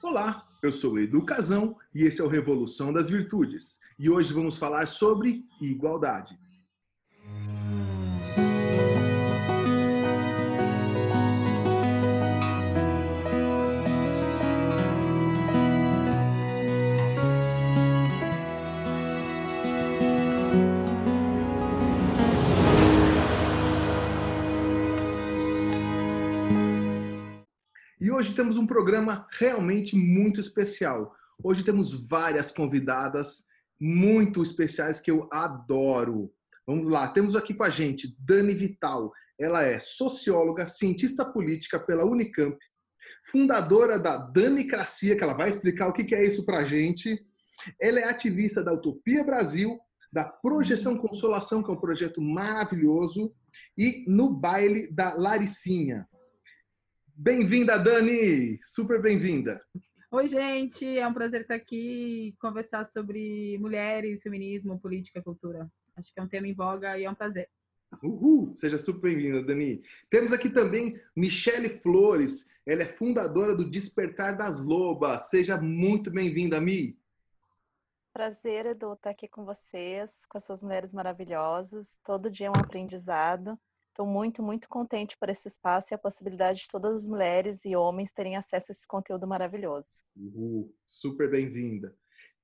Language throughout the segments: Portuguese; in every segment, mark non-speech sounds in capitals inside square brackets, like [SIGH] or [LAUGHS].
Olá, eu sou Edu Casão e esse é o Revolução das Virtudes. E hoje vamos falar sobre igualdade. Hoje temos um programa realmente muito especial. Hoje temos várias convidadas muito especiais que eu adoro. Vamos lá, temos aqui com a gente Dani Vital. Ela é socióloga, cientista política pela Unicamp, fundadora da Danicracia, que ela vai explicar o que é isso para a gente. Ela é ativista da Utopia Brasil, da Projeção Consolação, que é um projeto maravilhoso, e no baile da Laricinha. Bem-vinda, Dani! Super bem-vinda! Oi, gente! É um prazer estar aqui e conversar sobre mulheres, feminismo, política, cultura. Acho que é um tema em voga e é um prazer. Uhul! Seja super bem-vinda, Dani. Temos aqui também Michele Flores. Ela é fundadora do Despertar das Lobas. Seja muito bem-vinda, Mi. Prazer, Edu, estar aqui com vocês, com essas mulheres maravilhosas. Todo dia é um aprendizado. Estou muito, muito contente por esse espaço e a possibilidade de todas as mulheres e homens terem acesso a esse conteúdo maravilhoso. Uhul, super bem-vinda.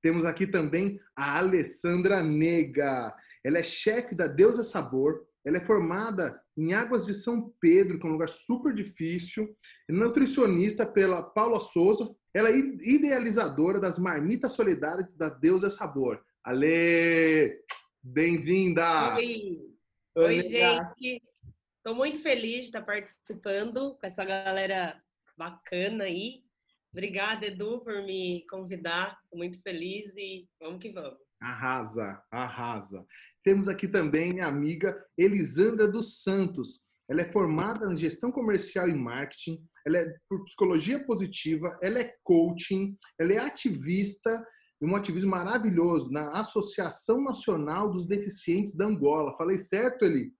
Temos aqui também a Alessandra Nega. Ela é chefe da Deusa Sabor. Ela é formada em Águas de São Pedro, que é um lugar super difícil. É nutricionista pela Paula Souza. Ela é idealizadora das marmitas solidárias da Deusa Sabor. Ale, bem-vinda! Oi, Oi gente. Estou muito feliz de estar participando com essa galera bacana aí. Obrigada, Edu, por me convidar. Estou muito feliz e vamos que vamos. Arrasa, arrasa. Temos aqui também a amiga Elisandra dos Santos. Ela é formada em gestão comercial e marketing, ela é por psicologia positiva, ela é coaching, ela é ativista, um ativismo maravilhoso na Associação Nacional dos Deficientes da Angola. Falei certo, Eli?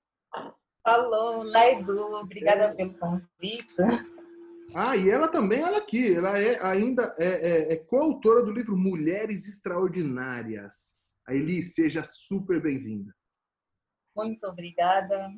Falou, Laidu, obrigada é. pelo convite. Ah, e ela também, ela aqui, ela é ainda é, é, é coautora do livro Mulheres Extraordinárias. A Eli, seja super bem-vinda. Muito obrigada.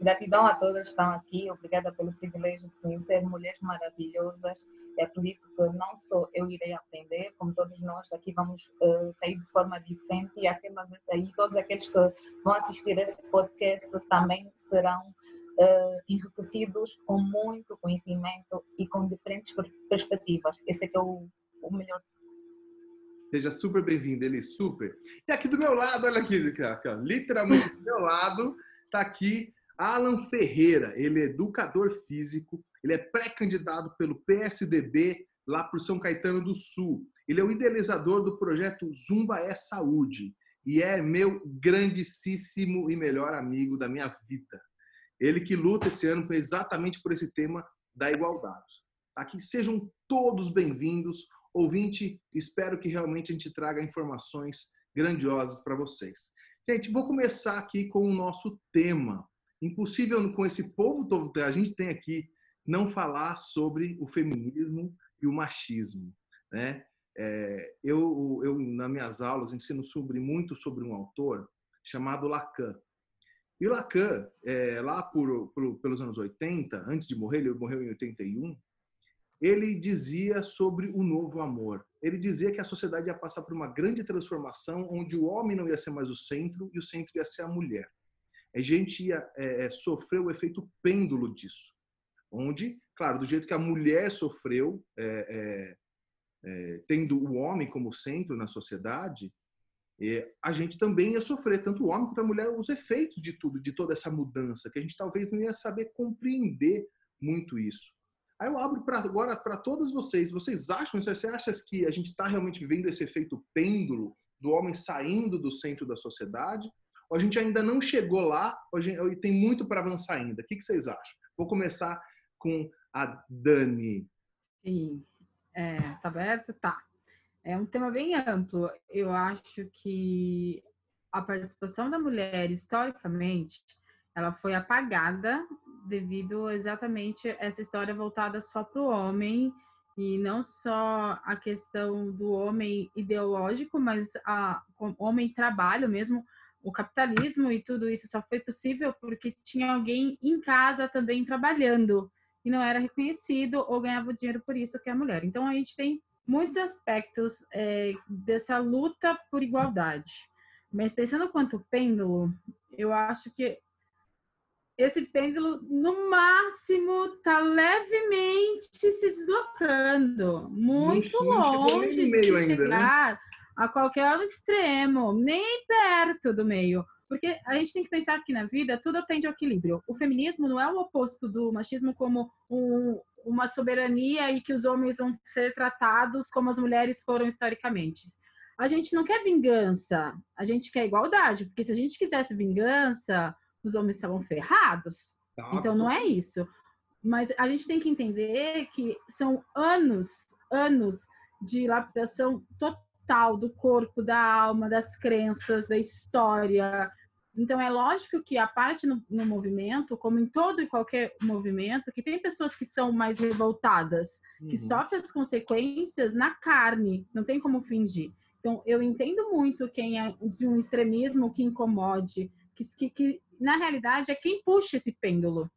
Gratidão a todas que estão aqui. Obrigada pelo privilégio de conhecer mulheres maravilhosas. E acredito que não só eu irei aprender, como todos nós aqui vamos uh, sair de forma diferente e aquelas, e todos aqueles que vão assistir esse podcast também serão uh, enriquecidos com muito conhecimento e com diferentes perspectivas. Esse é que é o, o melhor Seja super bem-vindo, ele super. E aqui do meu lado, olha aqui, literalmente do meu lado, está aqui Alan Ferreira, ele é educador físico, ele é pré-candidato pelo PSDB lá por São Caetano do Sul. Ele é o idealizador do projeto Zumba é Saúde e é meu grandíssimo e melhor amigo da minha vida. Ele que luta esse ano exatamente por esse tema da igualdade. Aqui sejam todos bem-vindos. Ouvinte, espero que realmente a gente traga informações grandiosas para vocês. Gente, vou começar aqui com o nosso tema. Impossível com esse povo todo que a gente tem aqui não falar sobre o feminismo e o machismo, né? É, eu, eu, nas minhas aulas, ensino sobre muito sobre um autor chamado Lacan. E Lacan, é, lá por, por, pelos anos 80, antes de morrer, ele morreu em 81, ele dizia sobre o novo amor. Ele dizia que a sociedade ia passar por uma grande transformação, onde o homem não ia ser mais o centro e o centro ia ser a mulher a gente ia é, é, sofrer o efeito pêndulo disso. Onde, claro, do jeito que a mulher sofreu, é, é, tendo o homem como centro na sociedade, a gente também ia sofrer, tanto o homem quanto a mulher, os efeitos de tudo, de toda essa mudança, que a gente talvez não ia saber compreender muito isso. Aí eu abro pra, agora para todas vocês. Vocês acham, você acha que a gente está realmente vivendo esse efeito pêndulo do homem saindo do centro da sociedade? Ou a gente ainda não chegou lá, e tem muito para avançar ainda. O que, que, vocês acham? Vou começar com a Dani. Sim, é, tá aberto? Tá. É um tema bem amplo. Eu acho que a participação da mulher, historicamente, ela foi apagada devido exatamente essa história voltada só para o homem E não só a questão do homem ideológico, mas a homem trabalho mesmo, o capitalismo e tudo isso só foi possível porque tinha alguém em casa também trabalhando e não era reconhecido ou ganhava dinheiro por isso que é a mulher. Então a gente tem muitos aspectos é, dessa luta por igualdade. Mas pensando quanto pêndulo, eu acho que esse pêndulo, no máximo, está levemente se deslocando, muito longe de ainda, né? chegar né? A qualquer extremo, nem perto do meio. Porque a gente tem que pensar que na vida tudo tende ao equilíbrio. O feminismo não é o oposto do machismo como um, uma soberania e que os homens vão ser tratados como as mulheres foram historicamente. A gente não quer vingança, a gente quer igualdade, porque se a gente quisesse vingança, os homens estavam ferrados. Tá. Então não é isso. Mas a gente tem que entender que são anos, anos de lapidação total do corpo, da alma, das crenças, da história. Então é lógico que a parte no, no movimento, como em todo e qualquer movimento, que tem pessoas que são mais revoltadas, uhum. que sofrem as consequências na carne, não tem como fingir. Então eu entendo muito quem é de um extremismo que incomode, que, que, que na realidade, é quem puxa esse pêndulo.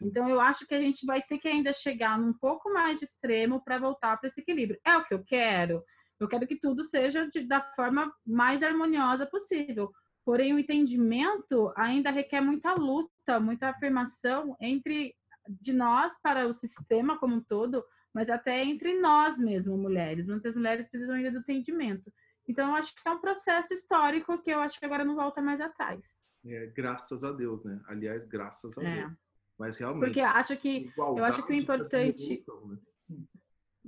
Então, eu acho que a gente vai ter que ainda chegar num pouco mais de extremo para voltar para esse equilíbrio. É o que eu quero. Eu quero que tudo seja de, da forma mais harmoniosa possível. Porém, o entendimento ainda requer muita luta, muita afirmação entre de nós para o sistema como um todo, mas até entre nós mesmo, mulheres. Muitas mulheres precisam ainda do entendimento. Então, eu acho que é um processo histórico que eu acho que agora não volta mais atrás. É, graças a Deus, né? Aliás, graças a é. Deus. Mas realmente. Porque acho que eu acho que o importante. Né?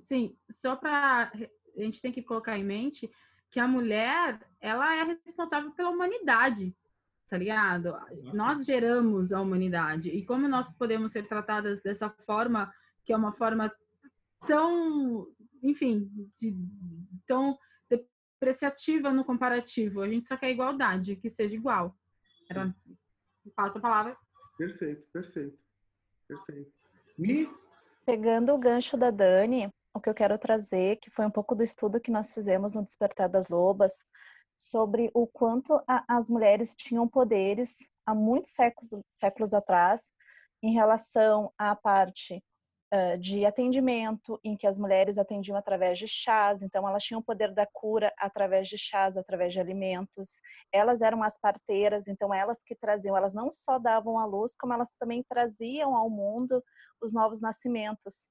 Sim, só para a gente tem que colocar em mente que a mulher ela é responsável pela humanidade, tá ligado? Nossa. Nós geramos a humanidade e como nós podemos ser tratadas dessa forma que é uma forma tão, enfim, de, tão depreciativa no comparativo. A gente só quer igualdade, que seja igual. Era... Passo a palavra. Perfeito, perfeito. Perfeito. Me... Pegando o gancho da Dani, o que eu quero trazer, que foi um pouco do estudo que nós fizemos no Despertar das Lobas, sobre o quanto a, as mulheres tinham poderes há muitos séculos, séculos atrás em relação à parte de atendimento, em que as mulheres atendiam através de chás, então elas tinham o poder da cura através de chás, através de alimentos. Elas eram as parteiras, então elas que traziam, elas não só davam a luz, como elas também traziam ao mundo os novos nascimentos.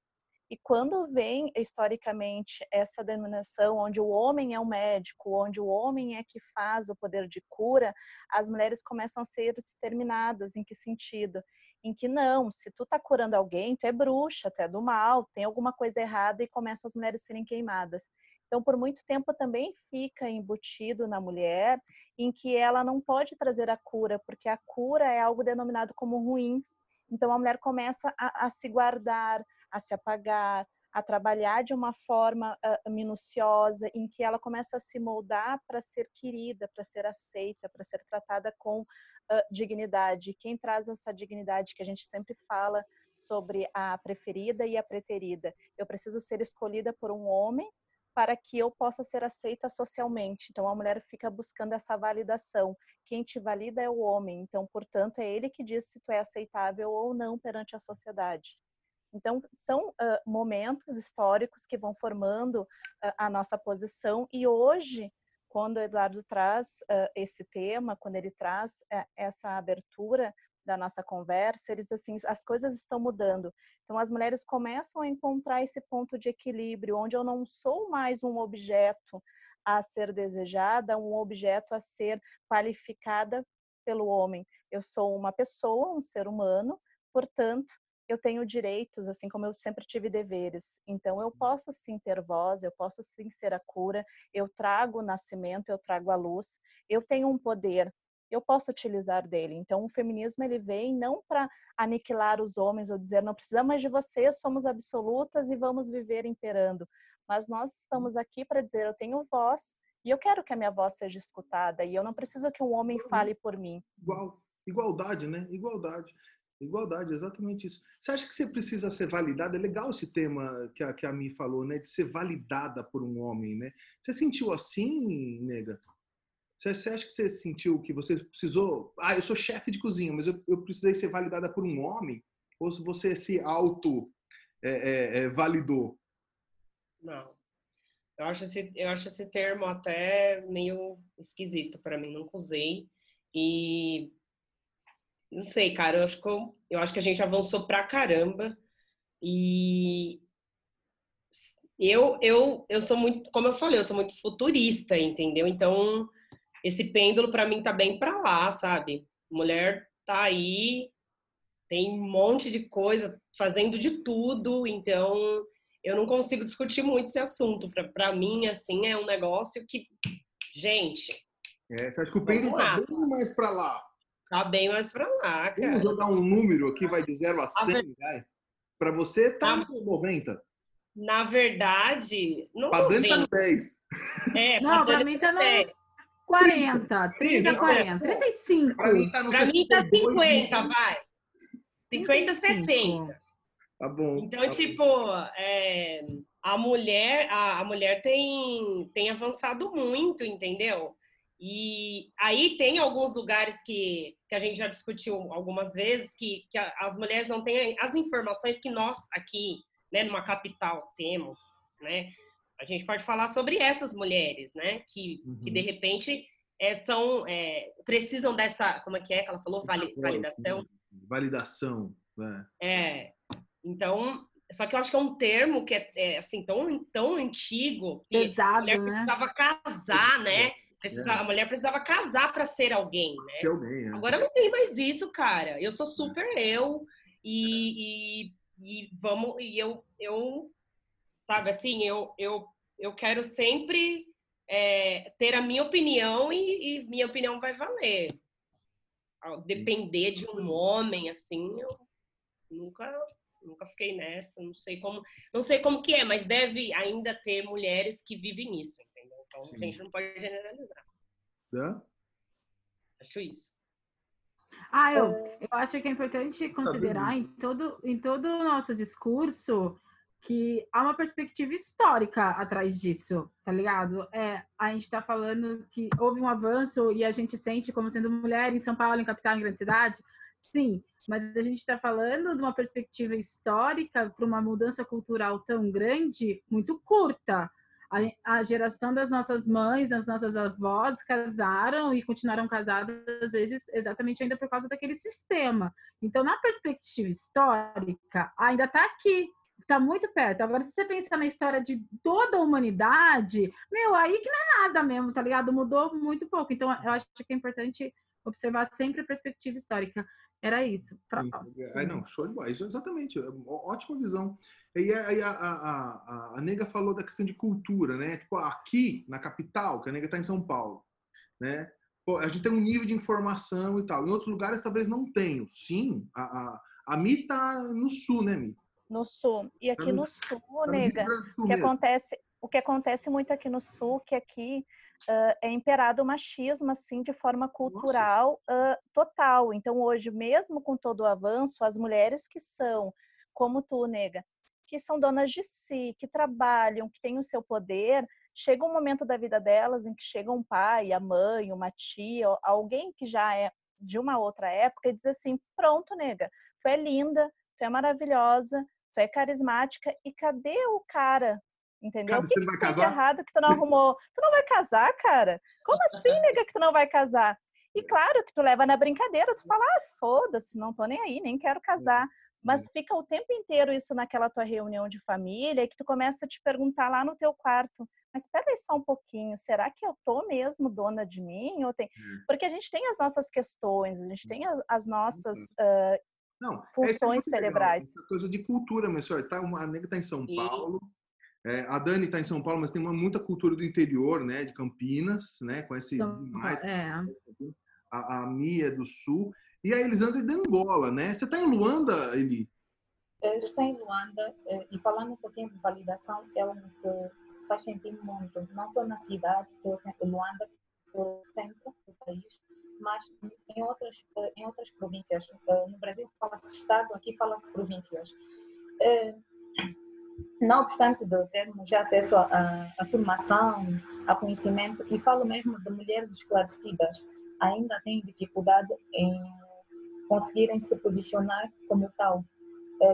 E quando vem historicamente essa denominação onde o homem é o médico, onde o homem é que faz o poder de cura, as mulheres começam a ser exterminadas. Em que sentido? Em que não, se tu tá curando alguém, tu é bruxa, tu é do mal, tem alguma coisa errada e começam as mulheres a serem queimadas. Então, por muito tempo também fica embutido na mulher em que ela não pode trazer a cura, porque a cura é algo denominado como ruim. Então, a mulher começa a, a se guardar, a se apagar, a trabalhar de uma forma uh, minuciosa, em que ela começa a se moldar para ser querida, para ser aceita, para ser tratada com uh, dignidade. Quem traz essa dignidade que a gente sempre fala sobre a preferida e a preterida? Eu preciso ser escolhida por um homem para que eu possa ser aceita socialmente. Então a mulher fica buscando essa validação. Quem te valida é o homem. Então, portanto, é ele que diz se tu é aceitável ou não perante a sociedade. Então, são uh, momentos históricos que vão formando uh, a nossa posição, e hoje, quando o Eduardo traz uh, esse tema, quando ele traz essa abertura da nossa conversa, eles assim, as coisas estão mudando. Então, as mulheres começam a encontrar esse ponto de equilíbrio, onde eu não sou mais um objeto a ser desejada, um objeto a ser qualificada pelo homem. Eu sou uma pessoa, um ser humano, portanto, eu tenho direitos, assim como eu sempre tive deveres. Então, eu uhum. posso sim ter voz, eu posso sim ser a cura, eu trago o nascimento, eu trago a luz, eu tenho um poder, eu posso utilizar dele. Então, o feminismo ele vem não para aniquilar os homens ou dizer não precisamos mais de vocês, somos absolutas e vamos viver imperando. Mas nós estamos aqui para dizer eu tenho voz e eu quero que a minha voz seja escutada e eu não preciso que um homem fale por mim. Igual, igualdade, né? Igualdade. Igualdade, exatamente isso. Você acha que você precisa ser validada? É legal esse tema que a, que a Mi falou, né? De ser validada por um homem, né? Você sentiu assim, nega? Você, você acha que você sentiu que você precisou... Ah, eu sou chefe de cozinha, mas eu, eu precisei ser validada por um homem? Ou se você se auto é, é, é, validou? Não. Eu acho, esse, eu acho esse termo até meio esquisito para mim, nunca usei. E não sei, cara, eu acho que, eu, eu acho que a gente avançou pra caramba. E eu, eu, eu sou muito, como eu falei, eu sou muito futurista, entendeu? Então, esse pêndulo para mim tá bem para lá, sabe? Mulher tá aí, tem um monte de coisa, fazendo de tudo, então eu não consigo discutir muito esse assunto. Para mim, assim, é um negócio que, gente. É, você acha que o pêndulo tá bem mais para lá? Tá bem mais pra lá, cara. Vamos jogar um número aqui, vai de 0 a 100, ver... vai. Pra você tá na... no 90. Na verdade, no pra 90. Dani tá no 10. É, Não, pra, pra mim tá no 10. 40, 30, 40, 35. Pra mim tá no pra mim tá 50, vai. 50, 60. Tá bom. Então, tá tipo, é, a mulher, a, a mulher tem, tem avançado muito, entendeu? E aí tem alguns lugares que, que a gente já discutiu algumas vezes que, que as mulheres não têm as informações que nós aqui, né, numa capital temos, né? A gente pode falar sobre essas mulheres, né, que, uhum. que de repente é, são é, precisam dessa, como é que é que ela falou, Vali, validação. Validação, né? É. Então, só que eu acho que é um termo que é, é assim tão tão antigo que Pesado, a mulher né? precisava casar, né? Precisa, é. A mulher precisava casar para ser alguém, né? Ser alguém, é. Agora não tem mais isso, cara. Eu sou super eu e, e, e, vamos e eu eu sabe assim eu eu eu quero sempre é, ter a minha opinião e, e, minha opinião vai valer. Depender de um homem assim, eu nunca nunca fiquei nessa, não sei como não sei como que é, mas deve ainda ter mulheres que vivem nisso. Então Sim. a gente não pode generalizar. É? Acho isso. Ah, eu, eu acho que é importante tá considerar em todo, em todo o nosso discurso que há uma perspectiva histórica atrás disso, tá ligado? É, a gente está falando que houve um avanço e a gente sente como sendo mulher em São Paulo, em capital, em grande cidade. Sim, mas a gente está falando de uma perspectiva histórica para uma mudança cultural tão grande, muito curta a, a geração das nossas mães, das nossas avós casaram e continuaram casadas, às vezes, exatamente ainda por causa daquele sistema. Então, na perspectiva histórica, ainda está aqui, está muito perto. Agora, se você pensar na história de toda a humanidade, meu, aí que não é nada mesmo, tá ligado? Mudou muito pouco. Então, eu acho que é importante observar sempre a perspectiva histórica. Era isso. Não, show de bola. Exatamente. Ótima visão. E aí a, a, a, a, nega falou da questão de cultura, né? Tipo, aqui na capital, que a nega está em São Paulo, né? Pô, a gente tem um nível de informação e tal. Em outros lugares talvez não tenham. Sim, a, a, a Mi tá no sul, né, Mi? No sul. E aqui tá no, no, sul, tá nega, o que acontece, o que acontece muito aqui no sul, que aqui uh, é imperado o machismo, assim, de forma cultural uh, total. Então, hoje, mesmo com todo o avanço, as mulheres que são, como tu, nega, que são donas de si, que trabalham, que têm o seu poder, chega um momento da vida delas em que chega um pai, a mãe, uma tia, alguém que já é de uma outra época e diz assim: pronto, nega, tu é linda, tu é maravilhosa, tu é carismática, e cadê o cara? Entendeu? Cara, o que, que tu fez errado que tu não arrumou? Tu não vai casar, cara? Como assim, nega, que tu não vai casar? E claro que tu leva na brincadeira, tu fala, ah, foda-se, não tô nem aí, nem quero casar. Mas uhum. fica o tempo inteiro isso naquela tua reunião de família e que tu começa a te perguntar lá no teu quarto, mas espera aí só um pouquinho, será que eu tô mesmo dona de mim? Ou tem... Hum. Porque a gente tem as nossas questões, a gente tem as, as nossas uh, Não, funções é cerebrais. Legal, essa coisa de cultura, mas senhor, tá, uma, a nega tá em São Paulo, é, a Dani está em São Paulo, mas tem uma, muita cultura do interior, né? De Campinas, né? Conhece então, mais. É. A, a Mia é do Sul. E a Elisandra é de Angola, né? Você está em Luanda, Eli? Eu estou em Luanda eh, e falando um pouquinho de validação, é algo que se faz sentir muito, não só na cidade, que é Luanda, que é o centro do país, mas em outras, em outras províncias. No Brasil fala-se Estado, aqui fala-se províncias. Não obstante de termos já acesso à formação, a conhecimento, e falo mesmo de mulheres esclarecidas, ainda têm dificuldade em conseguirem se posicionar como tal,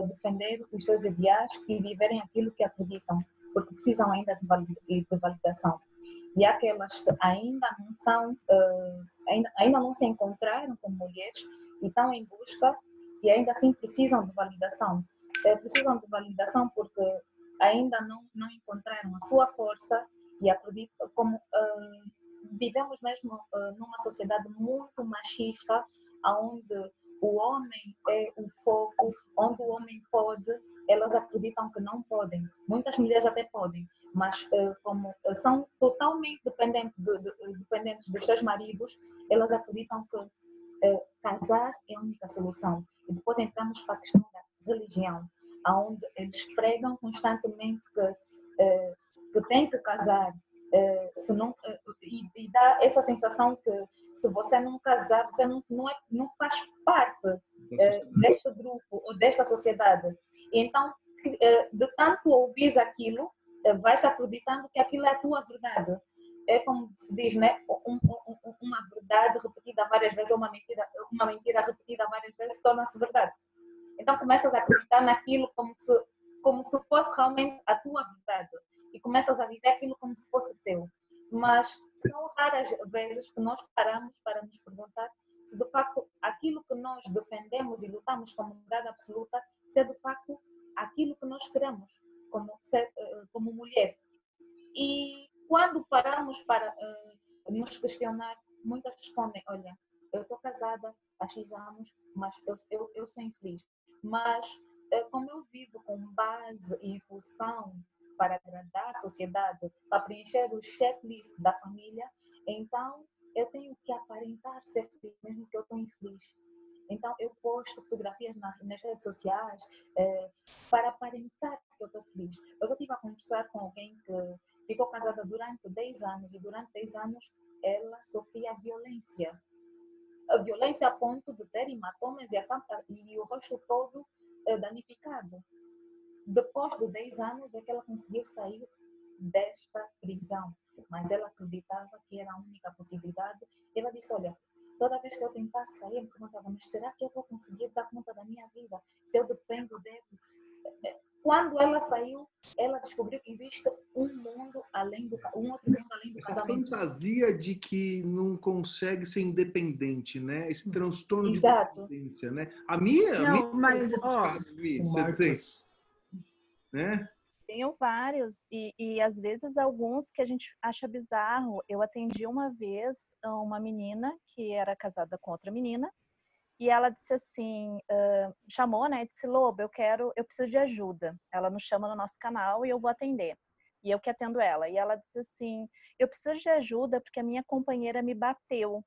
defender os seus ideais e viverem aquilo que acreditam, porque precisam ainda de validação. E aquelas que ainda não são, ainda, ainda não se encontraram como mulheres e estão em busca e ainda assim precisam de validação. precisam de validação porque ainda não, não encontraram a sua força e acredito como vivemos mesmo uh, numa sociedade muito machista, onde o homem é o foco, onde o homem pode, elas acreditam que não podem. Muitas mulheres até podem, mas uh, como uh, são totalmente dependentes, de, de, dependentes dos seus maridos, elas acreditam que casar é a única solução. E depois entramos para a questão da religião, onde eles pregam constantemente que, que tem que casar, eh, se não, eh, e, dá essa sensação que se você não casar, você não, não, é, não faz parte uh, deste grupo ou desta sociedade. E então, de tanto ouvir aquilo, uh, vais acreditando que aquilo é a tua verdade. É como se diz, né? Um, um, uma verdade repetida várias vezes, ou uma mentira, uma mentira repetida várias vezes, torna-se verdade. Então começas a acreditar naquilo como se, como se fosse realmente a tua verdade e começas a viver aquilo como se fosse teu. Mas são raras vezes que nós paramos para nos perguntar se de facto aquilo que nós defendemos e lutamos como verdade absoluta, se é de facto aquilo que nós queremos como, ser, eh, como mulher. E quando paramos para uh, nos questionar, muitas respondem: Olha, eu estou casada há anos, mas eu, eu, eu sou infeliz. Mas uh, como eu vivo com base e função para agradar a sociedade, para preencher o checklist da família, então eu tenho que aparentar ser feliz, mesmo que eu estou infeliz. Então eu posto fotografias nas, nas redes sociais eh, para aparentar que eu estou feliz. Eu já estive a conversar com alguém que ficou casada durante 10 anos e durante 10 anos ela sofria violência. A violência a ponto de ter hematomas e, a, e o rosto todo eh, danificado depois de 10 anos é que ela conseguiu sair desta prisão, mas ela acreditava que era a única possibilidade. Ela disse: Olha, toda vez que eu tentar sair, eu me perguntava: Mas será que eu vou conseguir dar conta da minha vida se eu dependo dele? Quando ela saiu, ela descobriu que existe um mundo além do um outro mundo além do Essa casamento. fantasia de que não consegue ser independente, né? Esse transtorno Exato. de dependência, né? A minha, Não, a minha mas, ó, casos, Mi, Com você tem, marcas. Né? Tenho vários, e, e às vezes alguns que a gente acha bizarro. Eu atendi uma vez uma menina que era casada com outra menina, e ela disse assim, ah, chamou, né? Disse, Lobo, eu quero, eu preciso de ajuda. Ela nos chama no nosso canal e eu vou atender. E eu que atendo ela. E ela disse assim, eu preciso de ajuda porque a minha companheira me bateu.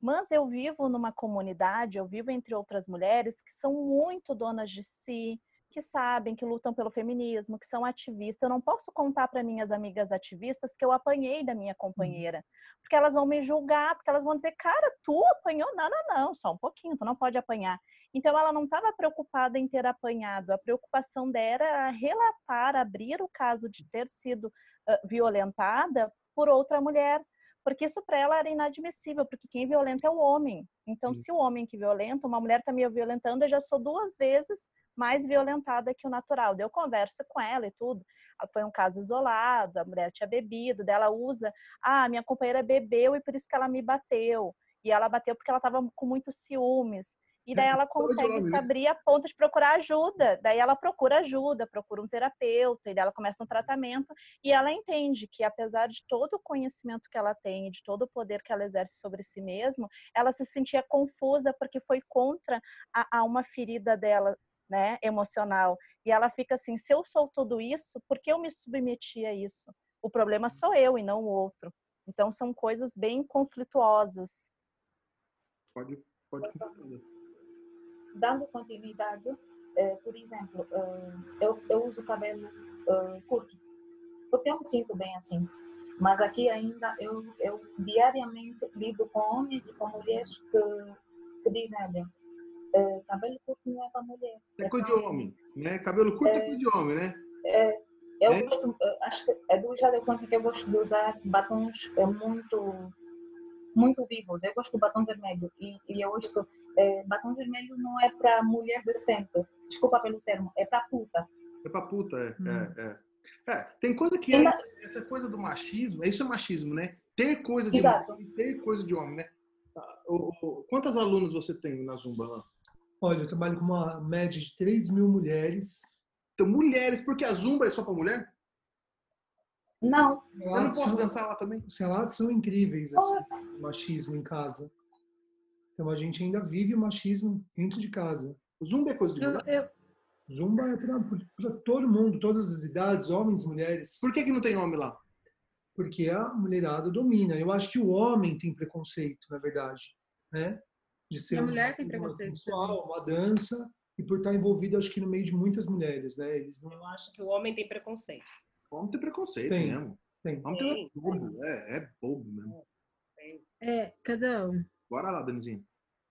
Mas eu vivo numa comunidade, eu vivo entre outras mulheres que são muito donas de si, que sabem, que lutam pelo feminismo, que são ativistas. Eu não posso contar para minhas amigas ativistas que eu apanhei da minha companheira, porque elas vão me julgar, porque elas vão dizer, cara, tu apanhou? Não, não, não, só um pouquinho, tu não pode apanhar. Então ela não estava preocupada em ter apanhado, a preocupação dela era relatar, abrir o caso de ter sido uh, violentada por outra mulher. Porque isso para ela era inadmissível, porque quem violenta é o homem. Então, Sim. se o homem que violenta, uma mulher está me violentando, eu já sou duas vezes mais violentada que o natural. Eu converso com ela e tudo. Ah, Foi um caso isolado, a mulher tinha bebido, dela usa, ah, minha companheira bebeu e por isso que ela me bateu. E ela bateu porque ela estava com muitos ciúmes. E daí ela consegue se abrir a ponto de procurar ajuda. Daí ela procura ajuda, procura um terapeuta, e daí ela começa um tratamento. E ela entende que, apesar de todo o conhecimento que ela tem, e de todo o poder que ela exerce sobre si mesma, ela se sentia confusa porque foi contra a, a uma ferida dela, né, emocional. E ela fica assim: se eu sou tudo isso, por que eu me submeti a isso? O problema sou eu e não o outro. Então são coisas bem conflituosas. Pode, pode continuar. Dando continuidade, eh, por exemplo, eh, eu, eu uso cabelo eh, curto, porque eu me sinto bem assim. Mas aqui ainda eu, eu diariamente lido com homens e com mulheres que, que dizem, olha, cabelo curto não é para mulher. É, é coisa de homem, né? Cabelo curto é, é coisa de homem, né? É, eu é? gosto, acho que a Du já deu conta que eu gosto de usar batons muito muito vivos. Eu gosto do batom vermelho e, e eu ouço é, batom vermelho não é para mulher decente. Desculpa pelo termo, é para puta. É para puta, é, hum. é, é, é. tem coisa que é, essa coisa do machismo, isso é machismo, né? Ter coisa de Exato. homem, ter coisa de homem, né? O, quantas alunos você tem na Zumba lá? Olha, eu trabalho com uma média de 3 mil mulheres. Então, mulheres, porque a Zumba é só para mulher? Não. Eu não posso dançar lá também? Os relatos são incríveis, assim, machismo em casa. Então a gente ainda vive o machismo dentro de casa. O Zumba é coisa de mulher? Eu, eu... Zumba é para todo mundo, todas as idades, homens, mulheres. Por que, que não tem homem lá? Porque a mulherada domina. Eu acho que o homem tem preconceito, na verdade, né? De ser a mulher uma, tem preconceito. Sensual, uma dança e por estar envolvido, acho que no meio de muitas mulheres, né? Eles não... Eu acho que o homem tem preconceito. Homem tem preconceito tem, mesmo. Tem. Homem tem. é bobo. É, é bobo mesmo. É, Casal. Bora lá, Danizinho.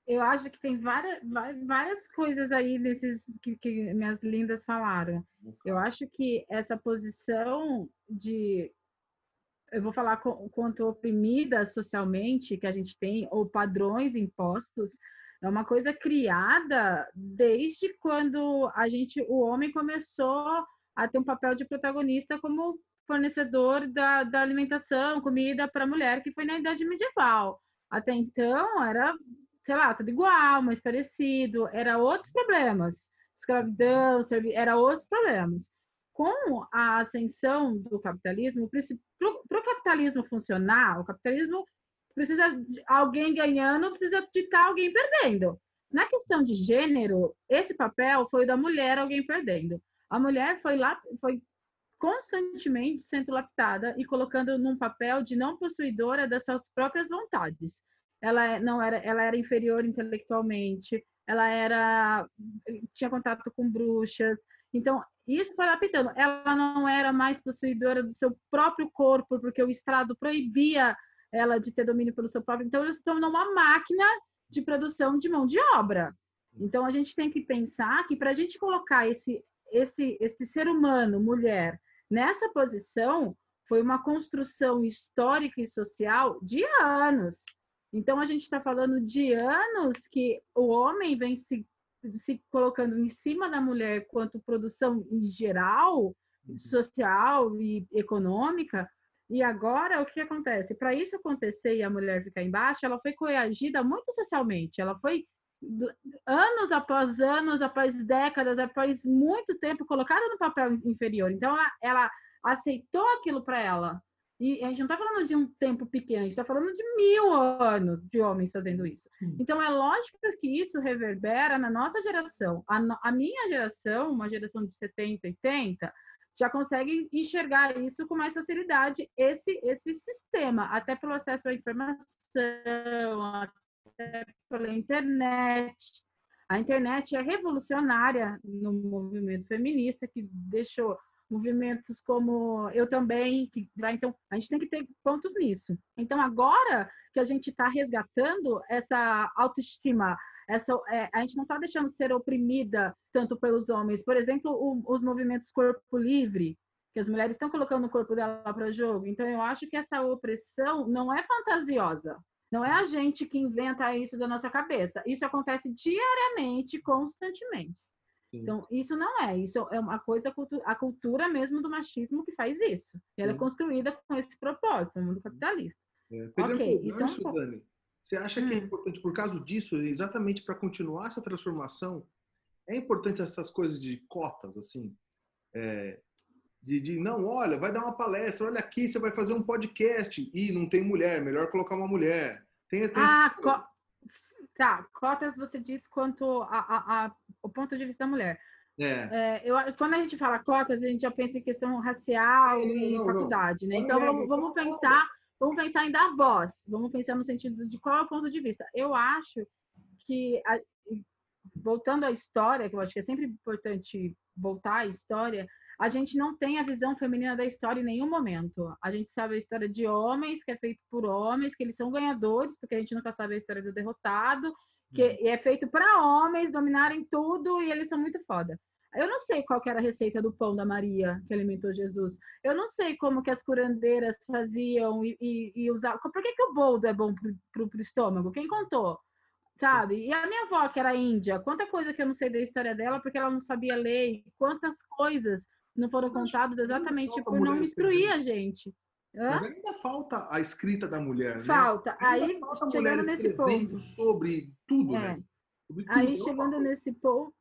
Eu acho que tem várias, várias coisas aí desses que, que minhas lindas falaram. Eu acho que essa posição de eu vou falar quanto oprimida socialmente que a gente tem, ou padrões impostos, é uma coisa criada desde quando a gente, o homem começou a ter um papel de protagonista como fornecedor da, da alimentação, comida para a mulher, que foi na idade medieval. Até então era, sei lá, tudo igual, mas parecido, era outros problemas. Escravidão, era outros problemas. Com a ascensão do capitalismo, para o capitalismo funcionar, o capitalismo precisa de alguém ganhando, precisa de estar alguém perdendo. Na questão de gênero, esse papel foi da mulher alguém perdendo. A mulher foi lá, foi constantemente sendo lapidada e colocando num papel de não possuidora das suas próprias vontades. Ela é, não era, ela era inferior intelectualmente, ela era tinha contato com bruxas. Então, isso foi lapidando. Ela não era mais possuidora do seu próprio corpo, porque o Estado proibia ela de ter domínio pelo seu próprio. Então, ela se tornou uma máquina de produção de mão de obra. Então, a gente tem que pensar que para a gente colocar esse esse, esse ser humano, mulher, nessa posição, foi uma construção histórica e social de anos. Então, a gente está falando de anos que o homem vem se, se colocando em cima da mulher quanto produção em geral, uhum. social e econômica. E agora, o que acontece? Para isso acontecer e a mulher ficar embaixo, ela foi coagida muito socialmente. Ela foi anos após anos, após décadas, após muito tempo, colocada no papel inferior. Então, ela, ela aceitou aquilo para ela. E a gente não está falando de um tempo pequeno, a gente está falando de mil anos de homens fazendo isso. Então, é lógico que isso reverbera na nossa geração. A, a minha geração, uma geração de 70, 80, já consegue enxergar isso com mais facilidade, esse, esse sistema, até pelo acesso à informação, pela internet. A internet é revolucionária no movimento feminista, que deixou movimentos como eu também, que então a gente tem que ter pontos nisso. Então agora que a gente está resgatando essa autoestima, essa, é, a gente não está deixando ser oprimida tanto pelos homens. Por exemplo, o, os movimentos corpo livre, que as mulheres estão colocando o corpo dela para jogo. Então eu acho que essa opressão não é fantasiosa. Não é a gente que inventa isso da nossa cabeça. Isso acontece diariamente, constantemente. Sim. Então, isso não é. Isso é uma coisa, a cultura mesmo do machismo que faz isso. Ela é construída com esse propósito, no mundo capitalista. É, ok, isso gancho, é um Dani, você acha que é hum. importante, por causa disso, exatamente para continuar essa transformação, é importante essas coisas de cotas, assim? É, de, de, não, olha, vai dar uma palestra, olha aqui, você vai fazer um podcast e não tem mulher, melhor colocar uma mulher. Tem, tem ah, co tá, cotas você diz quanto a, a, a, o ponto de vista da mulher. É. É, eu, quando a gente fala cotas, a gente já pensa em questão racial Sim, e não, faculdade, não. né? Então vamos, vamos pensar, vamos pensar em dar voz, vamos pensar no sentido de qual é o ponto de vista. Eu acho que voltando à história, que eu acho que é sempre importante voltar à história, a gente não tem a visão feminina da história em nenhum momento. A gente sabe a história de homens, que é feito por homens, que eles são ganhadores, porque a gente nunca sabe a história do derrotado, que uhum. é feito para homens dominarem tudo e eles são muito foda. Eu não sei qual era a receita do pão da Maria que alimentou Jesus. Eu não sei como que as curandeiras faziam e, e, e usavam. Por que, que o boldo é bom para o estômago? Quem contou? Sabe? E a minha avó, que era índia, quanta coisa que eu não sei da história dela, porque ela não sabia ler, quantas coisas não foram contadas exatamente por não instruir a gente. Hã? Mas ainda falta a escrita da mulher, né? Falta. Aí, falta chegando nesse ponto. sobre tudo, é. né? Sobre tudo. Aí, chegando nesse ponto,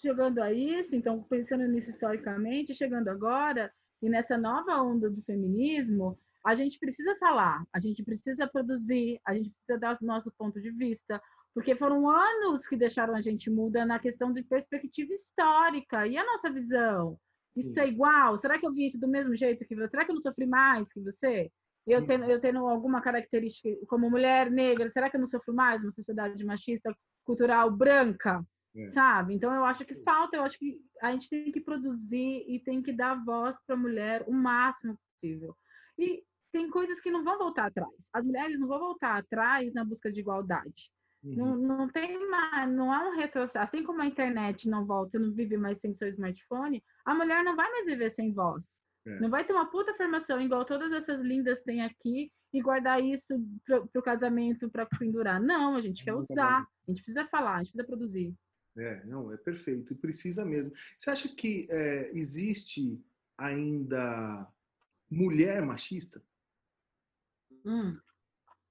chegando a isso, então, pensando nisso historicamente, chegando agora, e nessa nova onda do feminismo, a gente precisa falar, a gente precisa produzir, a gente precisa dar o nosso ponto de vista, porque foram anos que deixaram a gente muda na questão de perspectiva histórica e a nossa visão. Isso é igual? Será que eu vi isso do mesmo jeito que você? Será que eu não sofri mais que você? Eu tendo, eu tendo alguma característica como mulher negra, será que eu não sofro mais numa sociedade machista, cultural, branca? É. Sabe? Então eu acho que falta, eu acho que a gente tem que produzir e tem que dar voz para a mulher o máximo possível. E tem coisas que não vão voltar atrás. As mulheres não vão voltar atrás na busca de igualdade. Uhum. Não, não tem mais, não há um retrocesso. Assim como a internet não volta, você não vive mais sem seu smartphone, a mulher não vai mais viver sem voz. É. Não vai ter uma puta formação igual todas essas lindas têm aqui e guardar isso pro, pro casamento para pendurar. Não, a gente quer usar, a gente precisa falar, a gente precisa produzir. É, não, é perfeito e precisa mesmo. Você acha que é, existe ainda mulher machista? Hum.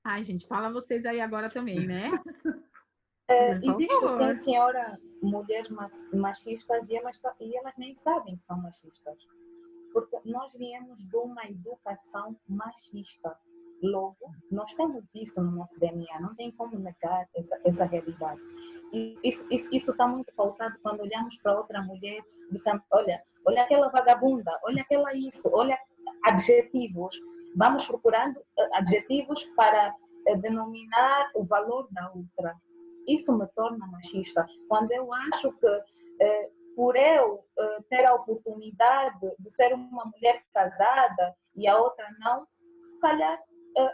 Ai, gente, fala vocês aí agora também, né? [LAUGHS] É, existe sim, senhora, mulheres machistas e elas, e elas nem sabem que são machistas. Porque nós viemos de uma educação machista. Logo, nós temos isso no nosso DNA, não tem como negar essa, essa realidade. E isso, isso, isso está muito pautado quando olhamos para outra mulher e dizemos, olha, olha aquela vagabunda, olha aquela isso, olha adjetivos. Vamos procurando eh, adjetivos para eh, denominar o valor da outra. Isso me torna machista. Quando eu acho que eh, por eu ter a oportunidade de ser uma mulher casada e a outra não, se calhar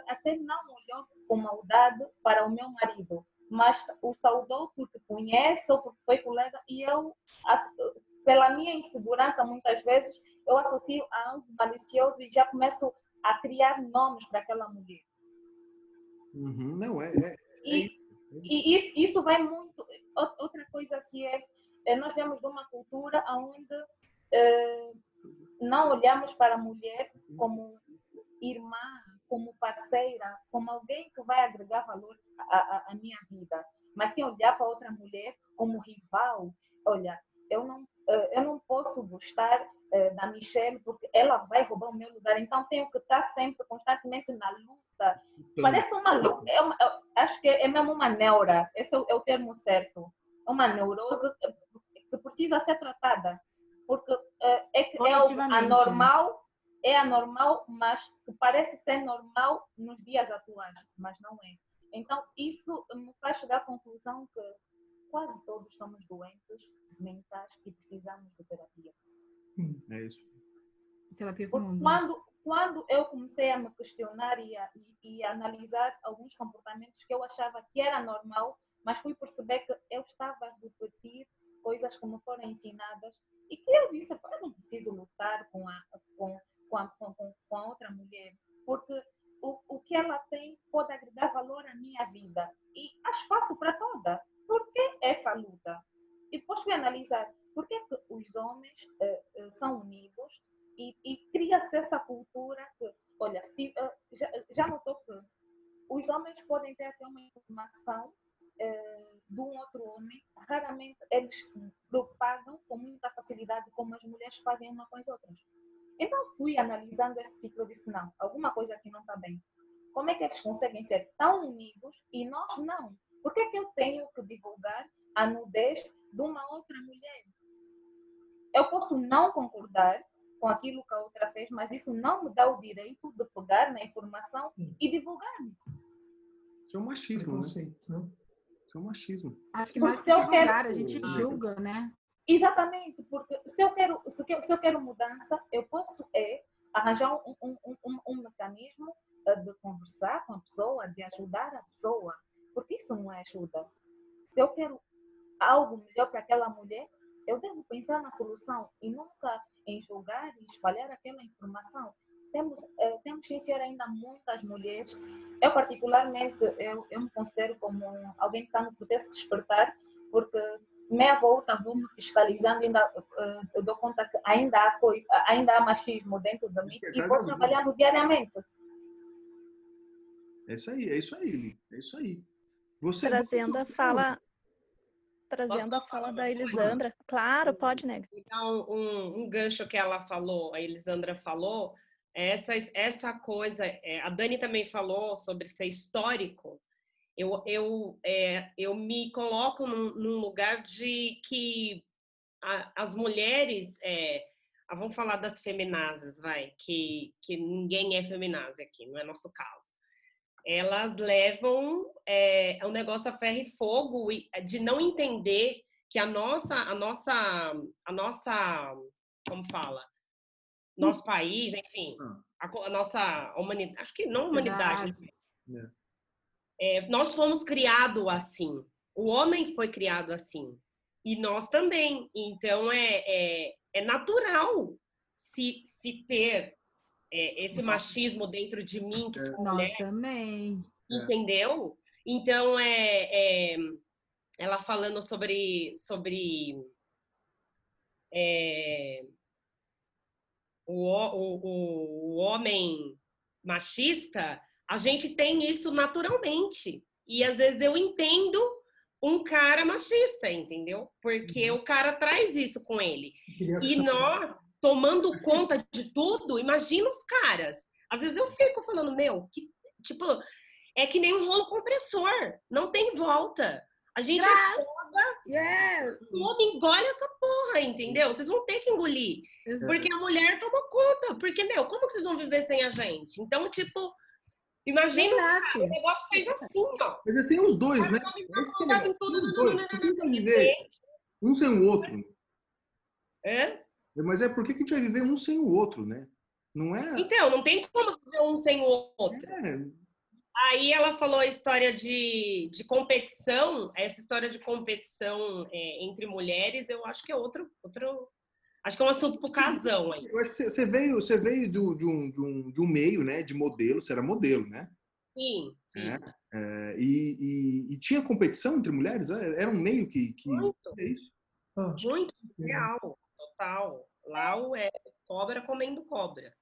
até não olhou com maldade para o meu marido, mas o saudou porque conhece ou porque foi colega e eu, pela minha insegurança, muitas vezes, eu associo a algo malicioso e já começo a criar nomes para aquela mulher. Uhum, não, é. é, é e isso, isso vai muito. Outra coisa que é, é nós vemos de uma cultura onde é, não olhamos para a mulher como irmã, como parceira, como alguém que vai agregar valor à, à, minha vida, mas sim olhar para outra mulher como rival. Olha, eu não, eh, eu não posso gostar eh, da Michelle porque ela vai roubar o meu lugar, então tenho que estar sempre, constantemente na luta. Parece uma luta, é uma, acho que é mesmo uma neura, esse é o, é o termo certo. É uma neurose que precisa ser tratada, porque é, é, é anormal é anormal, mas que parece ser normal nos dias atuais, mas não é. Então, isso me faz chegar à conclusão que quase todos somos doentes mentais e precisamos de terapia. Sim, é isso. Terapia quando, quando eu comecei a me questionar e a, e, e a analisar alguns comportamentos que eu achava que era normal, mas fui perceber que eu estava a repetir coisas que me foram ensinadas e que eu disse, eu não preciso lutar com a, com, com a, com, com a outra mulher, porque o, o que ela tem pode agregar valor à minha vida. E há espaço para toda. Por que essa luta? E depois fui analisar por que, que os homens uh, uh, são unidos e, e cria-se essa cultura que, olha, se, uh, já, já notou que os homens podem ter até uma informação de um outro homem, raramente eles propagam com muita facilidade como as mulheres fazem uma com as outras. Então fui analisando esse ciclo e disse, não, alguma coisa aqui não está bem. Como é que eles conseguem ser tão unidos e nós não? Por que, é que eu tenho que divulgar a nudez de uma outra mulher? Eu posso não concordar com aquilo que a outra fez, mas isso não me dá o direito de pegar na informação e divulgar. Isso é um machismo, né? Isso é um machismo. Acho que mais que divulgar, a gente julga, né? Exatamente, porque se eu quero, se eu, se eu quero mudança, eu posso é arranjar um, um, um, um mecanismo eh, de conversar com a pessoa, de ajudar a pessoa, porque isso não é ajuda. Se eu quero algo melhor para aquela mulher, eu devo pensar na solução e nunca em julgar e espalhar aquela informação. Temos, eh, temos que ser ainda muitas mulheres. Eu, particularmente, eu, eu me considero como alguém que está no processo de despertar, porque meia volta vou me fiscalizando, ainda uh, eu dou conta que ainda há, ainda há machismo dentro de mim e vou trabalhando diariamente. É isso aí, é isso aí, é isso aí. Você trazendo a fala, trazendo a fala da Elisandra. [LAUGHS] Claro, pode, nega. Então, um, um gancho que ela falou, a Elisandra falou, essa, essa coisa, é, a Dani também falou sobre ser histórico. Eu, eu, é, eu me coloco num, num lugar de que a, as mulheres, é, ah, vamos falar das feminazes, vai, que, que ninguém é feminazi aqui, não é nosso caso. Elas levam é, o negócio a ferro e fogo de não entender que a nossa, a nossa, a nossa, como fala, nosso país, enfim, a, a nossa humanidade, acho que não humanidade, né? É, nós fomos criados assim. O homem foi criado assim. E nós também. Então, é, é, é natural se, se ter é, esse machismo dentro de mim, que é. sou mulher. Nós também. Entendeu? Então, é, é, ela falando sobre, sobre é, o, o, o homem machista, a gente tem isso naturalmente. E às vezes eu entendo um cara machista, entendeu? Porque uhum. o cara traz isso com ele. E nós, tomando conta de tudo, imagina os caras. Às vezes eu fico falando, meu, que, tipo, é que nem um rolo compressor, não tem volta. A gente é foda, yes. o homem engole essa porra, entendeu? Vocês vão ter que engolir. Porque a mulher tomou conta. Porque, meu, como que vocês vão viver sem a gente? Então, tipo, Imagina o negócio fez assim, ó. Mas é sem os dois, né? É os dois. Um sem? É? Mas é por que a gente vai viver um sem o outro, né? Não é? Então, não tem como viver um sem o outro. É. Aí ela falou a história de, de competição, essa história de competição é, entre mulheres, eu acho que é outro, outro, Acho que é um assunto pro casão aí. Eu acho que você veio, você veio do, de, um, de, um, de um meio, né, de modelo, você era modelo, né? Sim, sim. É, é, e, e, e, tinha competição entre mulheres? É, era um meio que... que Muito. É isso? Ah. Muito real, total. Lá o é cobra comendo cobra.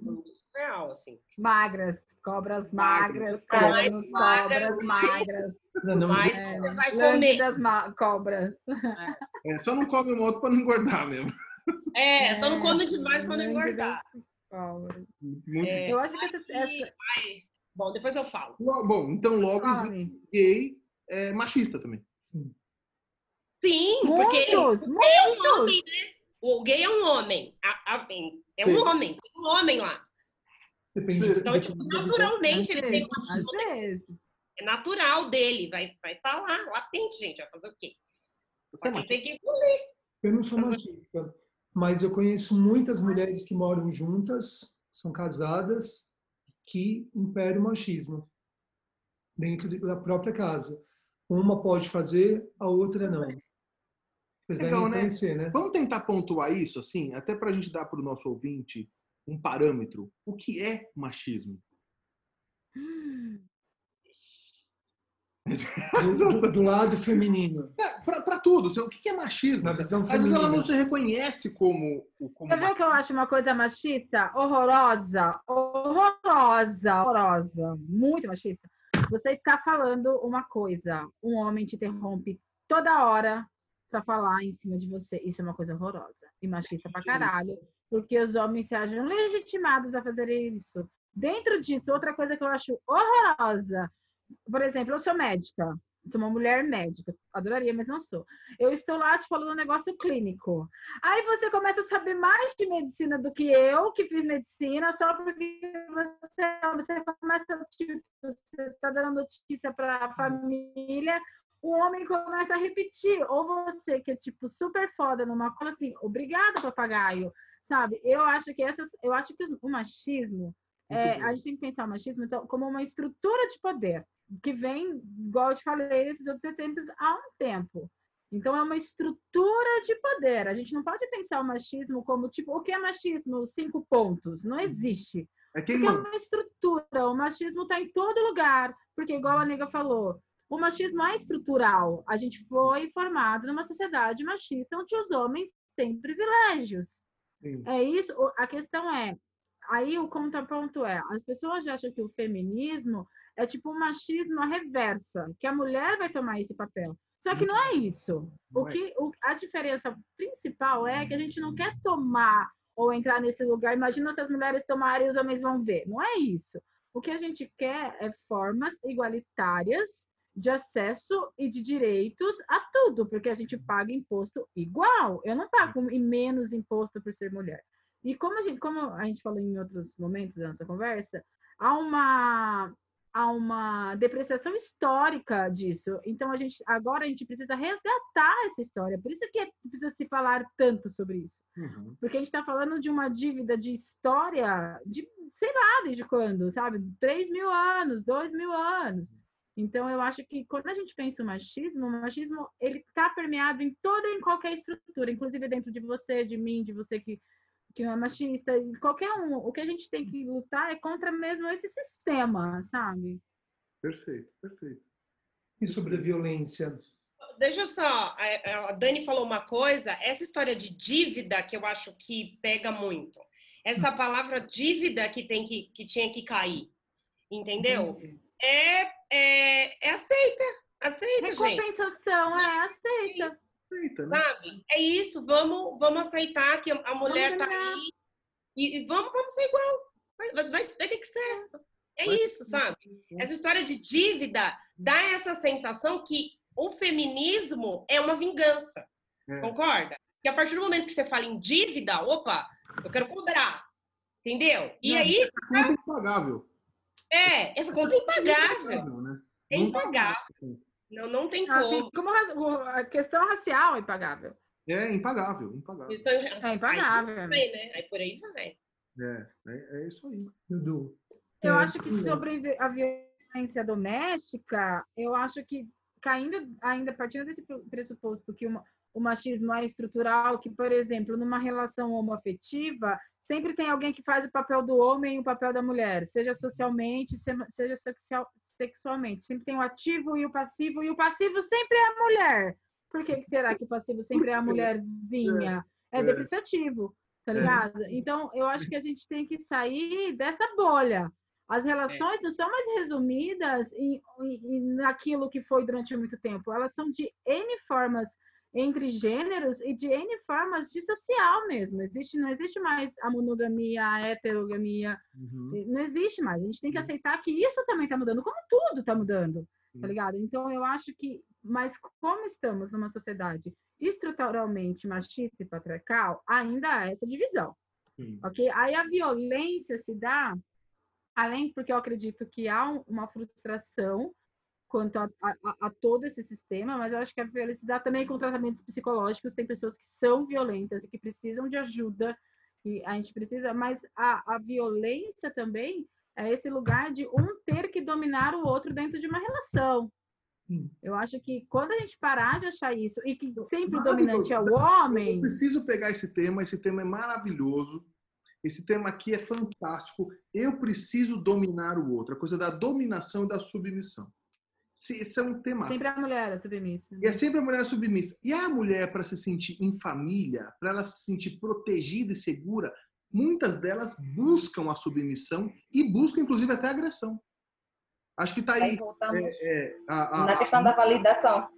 Muito real, assim. Magras. Cobras magras, cobras, cobras magras. Não, não, mais é, você vai comer. Das cobras. É, só não come moto para não engordar mesmo. É, só não come demais para não engordar. É, eu acho que essa, essa... Bom, depois eu falo. Bom, então logo gay é machista também. Sim. Sim, porque, muitos, porque é um homem, né? O gay é um homem. A, a, é um Sim. homem, tem um homem lá. Depende, então, tipo, naturalmente ele tem uma É natural dele, vai estar vai tá lá, latente, gente. Vai fazer o quê? Você vai ter que engolir. Eu não sou machista, mas eu conheço muitas mulheres que moram juntas, são casadas, que imperam o machismo dentro da própria casa. Uma pode fazer, a outra não. Então, né? né? Vamos tentar pontuar isso, assim, até para a gente dar para o nosso ouvinte um parâmetro. O que é machismo? Do, do, lado feminino. É, para tudo. O que é machismo? Na visão Às feminina. vezes ela não se reconhece como. como Você viu que eu acho uma coisa machista? Horrorosa. Horrorosa. Horrorosa. Muito machista. Você está falando uma coisa, um homem te interrompe toda hora para falar em cima de você. Isso é uma coisa horrorosa e machista pra caralho porque os homens se acham legitimados a fazer isso. Dentro disso, outra coisa que eu acho horrorosa, por exemplo, eu sou médica, sou uma mulher médica, adoraria, mas não sou. Eu estou lá te falando um negócio clínico. Aí você começa a saber mais de medicina do que eu, que fiz medicina, só porque você, você começa, tipo, você está dando notícia para a família, o homem começa a repetir. Ou você que é, tipo, super foda numa coisa assim, obrigada, papagaio. Sabe? Eu acho que essas. Eu acho que o machismo. É, a gente tem que pensar o machismo então, como uma estrutura de poder que vem, igual eu te falei, nesses outros tempos há um tempo. Então, é uma estrutura de poder. A gente não pode pensar o machismo como, tipo, o que é machismo? Cinco pontos. Não existe. É porque é uma estrutura. O machismo está em todo lugar. Porque, igual a nega falou, o machismo é estrutural. A gente foi formado numa sociedade machista onde os homens têm privilégios. Sim. É isso. A questão é, aí o contraponto é, as pessoas acham que o feminismo é tipo um machismo à reversa, que a mulher vai tomar esse papel. Só que não é isso. O é. que, o, a diferença principal é que a gente não quer tomar ou entrar nesse lugar. Imagina se as mulheres tomarem e os homens vão ver. Não é isso. O que a gente quer é formas igualitárias de acesso e de direitos a tudo, porque a gente paga imposto igual. Eu não pago menos imposto por ser mulher. E como a gente, como a gente falou em outros momentos da nossa conversa, há uma há uma depreciação histórica disso. Então a gente agora a gente precisa resgatar essa história. Por isso que é, precisa se falar tanto sobre isso, uhum. porque a gente está falando de uma dívida de história de sei lá desde quando, sabe? Três mil anos, dois mil anos. Então eu acho que quando a gente pensa o machismo, o machismo ele está permeado em toda e em qualquer estrutura, inclusive dentro de você, de mim, de você que que é machista, qualquer um. O que a gente tem que lutar é contra mesmo esse sistema, sabe? Perfeito, perfeito. E sobre a violência? Deixa eu só, a Dani falou uma coisa, essa história de dívida que eu acho que pega muito. Essa hum. palavra dívida que tem que, que tinha que cair, entendeu? É, é, é aceita, aceita, Recompensação, gente. é aceita aceita, né? Sabe? É isso, vamos, vamos aceitar que a mulher tá aí e, e vamos, vamos ser igual. Vai, vai, vai ter que ser. É isso, sabe? Essa história de dívida dá essa sensação que o feminismo é uma vingança. Você é. concorda? Que a partir do momento que você fala em dívida, opa, eu quero cobrar. Entendeu? E Não, aí. É impagável. É, essa conta é impagável. É impagável. Né? É impagável. Não, não tem assim, como. como a questão racial é impagável. É impagável, impagável. Questão... É impagável. Aí, vai, né? aí por aí vai. É, é, é isso aí, Dudu. Eu é, acho que sobre a violência doméstica, eu acho que caindo ainda partindo desse pressuposto que uma, o machismo é estrutural, que, por exemplo, numa relação homoafetiva, sempre tem alguém que faz o papel do homem e o papel da mulher, seja socialmente, seja sexual, sexualmente. Sempre tem o ativo e o passivo, e o passivo sempre é a mulher. Por que, que será que o passivo sempre é a mulherzinha? É, é depreciativo, tá é. ligado? Então, eu acho que a gente tem que sair dessa bolha. As relações não são mais resumidas em, em, em, naquilo que foi durante muito tempo. Elas são de N formas entre gêneros e de N formas de social mesmo. Existe, não existe mais a monogamia, a heterogamia. Uhum. Não existe mais. A gente tem que aceitar que isso também está mudando, como tudo está mudando, tá ligado? Então eu acho que, mas como estamos numa sociedade estruturalmente machista e patriarcal, ainda há essa divisão. Sim. Ok? Aí a violência se dá, além porque eu acredito que há uma frustração quanto a, a, a, todo esse sistema, mas eu acho que a violência dá também com tratamentos psicológicos. Tem pessoas que são violentas e que precisam de ajuda, e a gente precisa, mas a, a violência também é esse lugar de um ter que dominar o outro dentro de uma relação. Eu acho que quando a gente parar de achar isso e que sempre o dominante é o homem. Eu preciso pegar esse tema, esse tema é maravilhoso. Esse tema aqui é fantástico. Eu preciso dominar o outro, a coisa da dominação e da submissão. Esse é um tema. Sempre a mulher a submissa. E é sempre a mulher submissa. E a mulher, para se sentir em família, para ela se sentir protegida e segura, muitas delas buscam a submissão e buscam, inclusive, até a agressão. Acho que está aí. aí é, é, a, a, na questão a, da validação.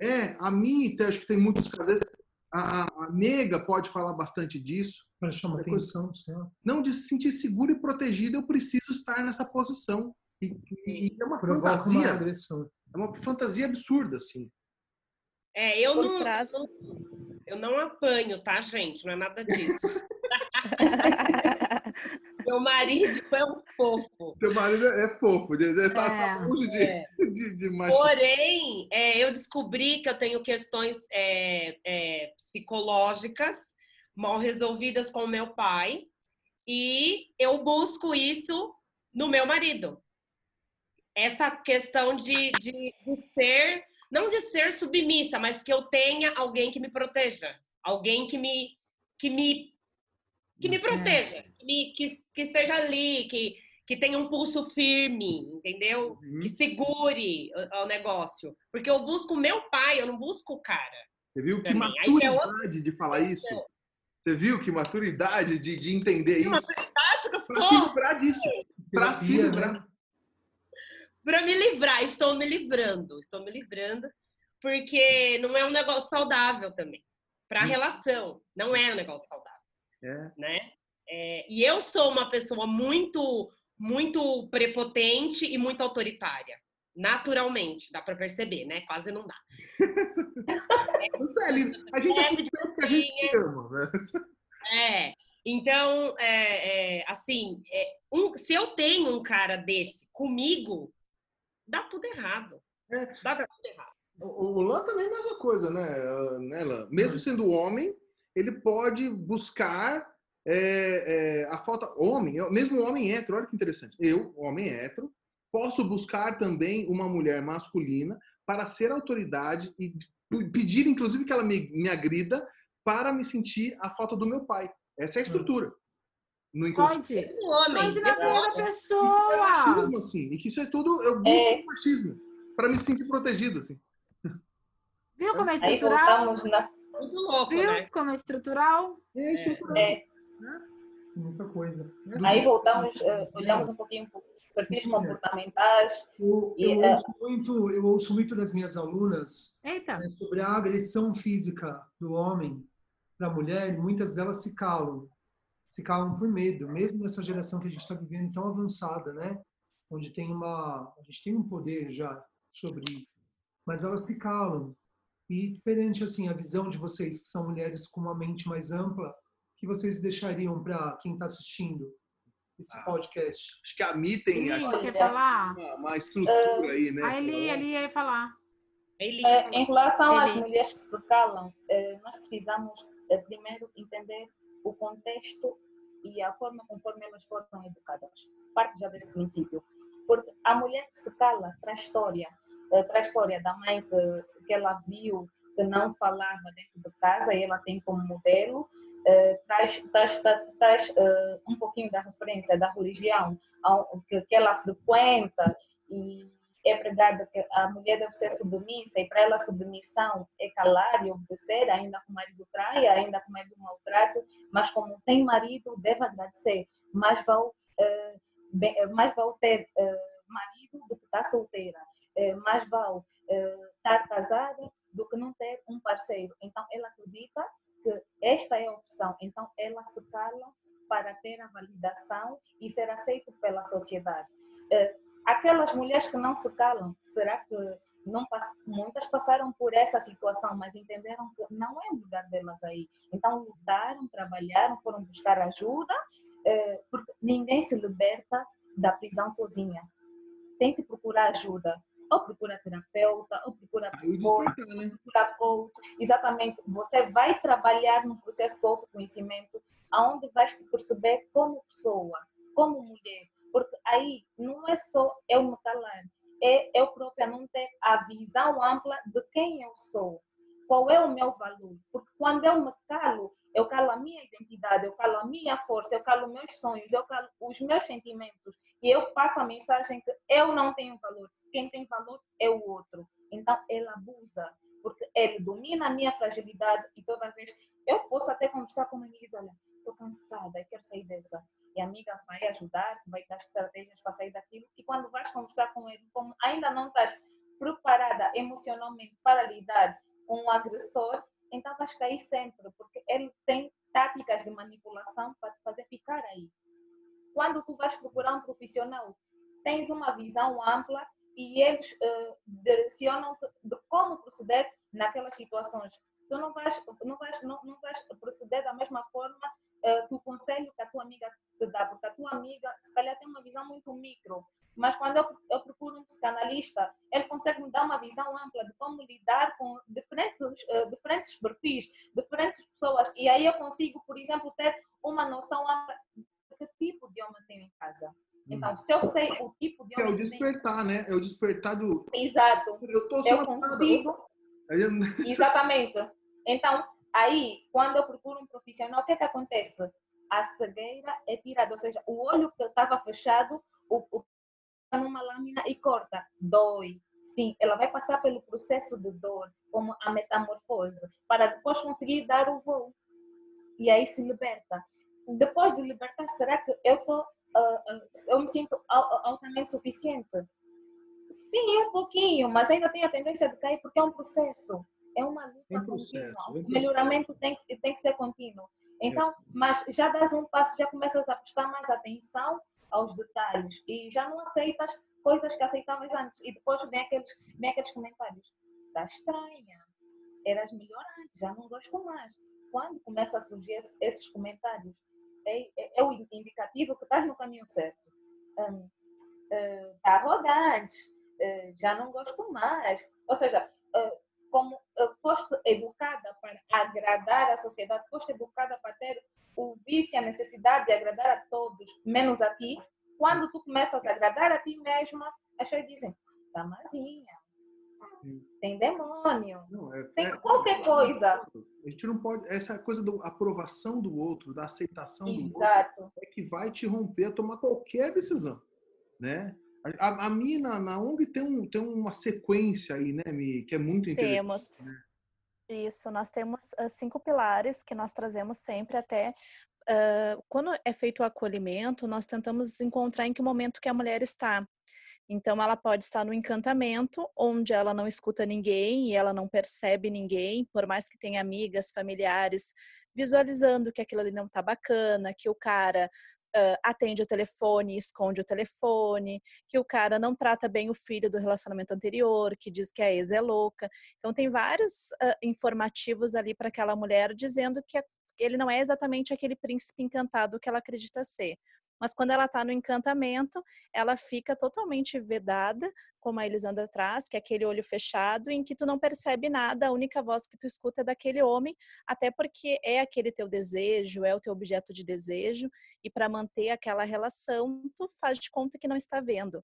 É, a Mita, acho que tem muitos casos. A, a, nega pode falar bastante disso. Para chamar é atenção. Não, de se sentir segura e protegida, eu preciso estar nessa posição. E, e, é uma fantasia. Uma. É uma fantasia absurda, assim. É, eu não, trás... não, eu não apanho, tá, gente? Não é nada disso. [LAUGHS] Meu marido é um fofo. Teu marido é fofo, ele tá, tá É. longe de, É. [LAUGHS] de, de. Porém, é, eu descobri que eu tenho questões é, é, psicológicas mal resolvidas com o meu pai e eu busco isso no meu marido. Essa questão de, de, de ser, não de ser submissa, mas que eu tenha alguém que me proteja, alguém que me que me que me proteja, que, me- que, que esteja ali, que, que tenha um pulso firme, entendeu? Uhum. que segure o, o negócio. Porque eu busco o meu pai, eu não busco o cara. Você viu que Também. É maturidade de falar isso? Você viu que maturidade de, de entender isso? Ah, Pra se livrar disso. Pra se livrar. Para me livrar, estou me livrando, estou me livrando, porque não é um negócio saudável também. Para a Hum. relação, não é um negócio saudável, É. né? É, e eu sou uma pessoa muito, muito prepotente e muito autoritária. Naturalmente, dá para perceber, né? Quase não dá. [LAUGHS] É lindo. A gente Leve assume tanto que a gente ama, né? É. Então, é, é, assim, é, um- se eu tenho um cara desse comigo, dá tudo errado. É. Dá tudo errado. O o Lan também é a mesma coisa, né, ah, né? Mesmo sendo homem, ele pode buscar é, é, a falta. Homem, mesmo homem hétero, olha que interessante. Eu, homem hétero, posso buscar também uma mulher masculina para ser autoridade e pedir, inclusive, que ela me, me agrida para me sentir a falta do meu pai. Essa é a estrutura. No inconsciente. Pode. Mesmo homem, Pode na da homem. É pessoa. machismo, assim. E que isso é tudo. Eu busco É. o machismo para me sentir protegido, assim. Viu como é Aí estrutural? voltamos na. Muito louco, Viu né? como é estrutural? É estrutural. É, Muita coisa. aí voltamos, eh, olhamos um pouquinho para os perfis comportamentais. Eu, E, eu é- ouço muito, eu ouço muito das minhas alunas Eita. né, sobre a agressão física do homem para a mulher, e muitas delas se calam. Se calam por medo, mesmo nessa geração que a gente está vivendo tão avançada, né? Onde tem uma, a gente tem um poder já sobre, mas elas se calam. E perante assim a visão de vocês que são mulheres com uma mente mais ampla, que vocês deixariam para quem está assistindo esse Ah. podcast? Acho que a Mi tem Eli, acho, quer falar? uma, uma estrutura aí, né? A Eli, Eli ia falar. Ele Eh, em relação às Ele- mulheres que se calam, eh, nós precisamos eh, primeiro entender o contexto e a forma conforme elas foram educadas. Parte já desse princípio. Porque a mulher que se cala traz história. eh, traz história da mãe que, que ela viu que não falava dentro de casa e ela tem como modelo. eh, traz traz, traz, eh, um pouquinho da referência da religião que, que ela frequenta e é pregada que a mulher deve ser submissa e para ela submissão é calar e obedecer, ainda que o marido traia, ainda que o marido maltrate, mas como tem marido, deve agradecer. Mais vale, eh, eh, mais vale ter eh, marido do que estar solteira. Eh, mais eh, estar casada do que não ter um parceiro. Então, ela acredita que esta é a opção. Então, ela se cala para ter a validação e ser aceito pela sociedade. Aquelas mulheres que não se calam, será que não muitas passaram por essa situação, mas entenderam que não é o lugar delas aí. Então lutaram, trabalharam, foram buscar ajuda, eh, porque ninguém se liberta da prisão sozinha. Tem que procurar ajuda. Ou procura terapeuta, ou procura psicólogo, né? procura coach. Exatamente. Você vai trabalhar no processo de autoconhecimento, aonde vais te perceber como pessoa, como mulher. Porque aí não é só eu me calar, é eu própria não ter a visão ampla de quem eu sou, qual é o meu valor. Porque quando eu me calo, eu calo a minha identidade, eu calo a minha força, eu calo meus sonhos, eu calo os meus sentimentos e eu passo a mensagem que eu não tenho valor. Quem tem valor é o outro. Então ele abusa, porque ele domina a minha fragilidade e toda vez eu posso até conversar com uma amiga e dizer, olha, estou cansada, quero sair dessa. E amiga vai ajudar, vai dar estratégias para sair daquilo. E quando vais conversar com ele, como ainda não estás preparada emocionalmente para lidar com o agressor, então vais cair sempre, porque ele tem táticas de manipulação para te fazer ficar aí. Quando tu vais procurar um profissional, tens uma visão ampla e eles eh, direcionam-te de como proceder naquelas situações. Tu não vais, não vais, não, não vais proceder da mesma forma uh, o conselho que a tua amiga te dá, porque a tua amiga, se calhar, tem uma visão muito micro, mas quando eu, eu procuro um psicanalista, ele consegue me dar uma visão ampla de como lidar com diferentes, uh, diferentes perfis, diferentes pessoas, e aí eu consigo, por exemplo, ter uma noção ampla de que tipo de homem tenho em casa. Então, se eu sei o tipo de homem. É o despertar, né? É o despertar do. Exato. Eu, tô eu consigo. Exatamente. Então, aí, quando eu procuro um profissional, o que, é que acontece? A cegueira é tirada, ou seja, o olho que estava fechado, o, o numa lâmina e corta. Dói. Sim, ela vai passar pelo processo de dor, como a metamorfose, para depois conseguir dar o voo. E aí se liberta. Depois de libertar, será que eu estou uh, eu me sinto altamente suficiente? Sim, um pouquinho, mas ainda tenho a tendência de cair porque é um processo. É uma luta é contínua. O melhoramento tem que, tem que ser contínuo. Então, mas já das um passo, já começas a prestar mais atenção aos detalhes e já não aceitas coisas que aceitavas antes. E depois vem aqueles, vem aqueles comentários. Está estranha. Eras melhor antes, já não gosto mais. Quando começa a surgir esses comentários, é, é, é o indicativo que estás no caminho certo. Está um, uh, arrogante, uh, já não gosto mais. Ou seja, como foste educada para agradar a sociedade, foste educada para ter o vício, a necessidade de agradar a todos, menos a ti, quando tu começas a agradar a ti mesma, as pessoas dizem, tá mazinha, tem demônio, não, é, tem é, qualquer coisa. A gente não pode. Essa coisa da aprovação do outro, da aceitação Exato. do outro, é que vai te romper a tomar qualquer decisão. Né? A, a mina na ONG tem, um, tem uma sequência aí, né, Mi, que é muito interessante. Temos. Né? Isso, nós temos uh, cinco pilares que nós trazemos sempre até. Uh, quando é feito o acolhimento, nós tentamos encontrar em que momento que a mulher está. Então, ela pode estar no encantamento, onde ela não escuta ninguém e ela não percebe ninguém, por mais que tenha amigas, familiares, visualizando que aquilo ali não está bacana, que o cara uh, atende o telefone, esconde o telefone, que o cara não trata bem o filho do relacionamento anterior, que diz que a ex é louca. Então, tem vários uh, informativos ali para aquela mulher dizendo que ele não é exatamente aquele príncipe encantado que ela acredita ser. Mas quando ela está no encantamento, ela fica totalmente vedada, como a Elisandra traz, que é aquele olho fechado, em que tu não percebe nada, a única voz que tu escuta é daquele homem, até porque é aquele teu desejo, é o teu objeto de desejo, e para manter aquela relação, tu faz de conta que não está vendo.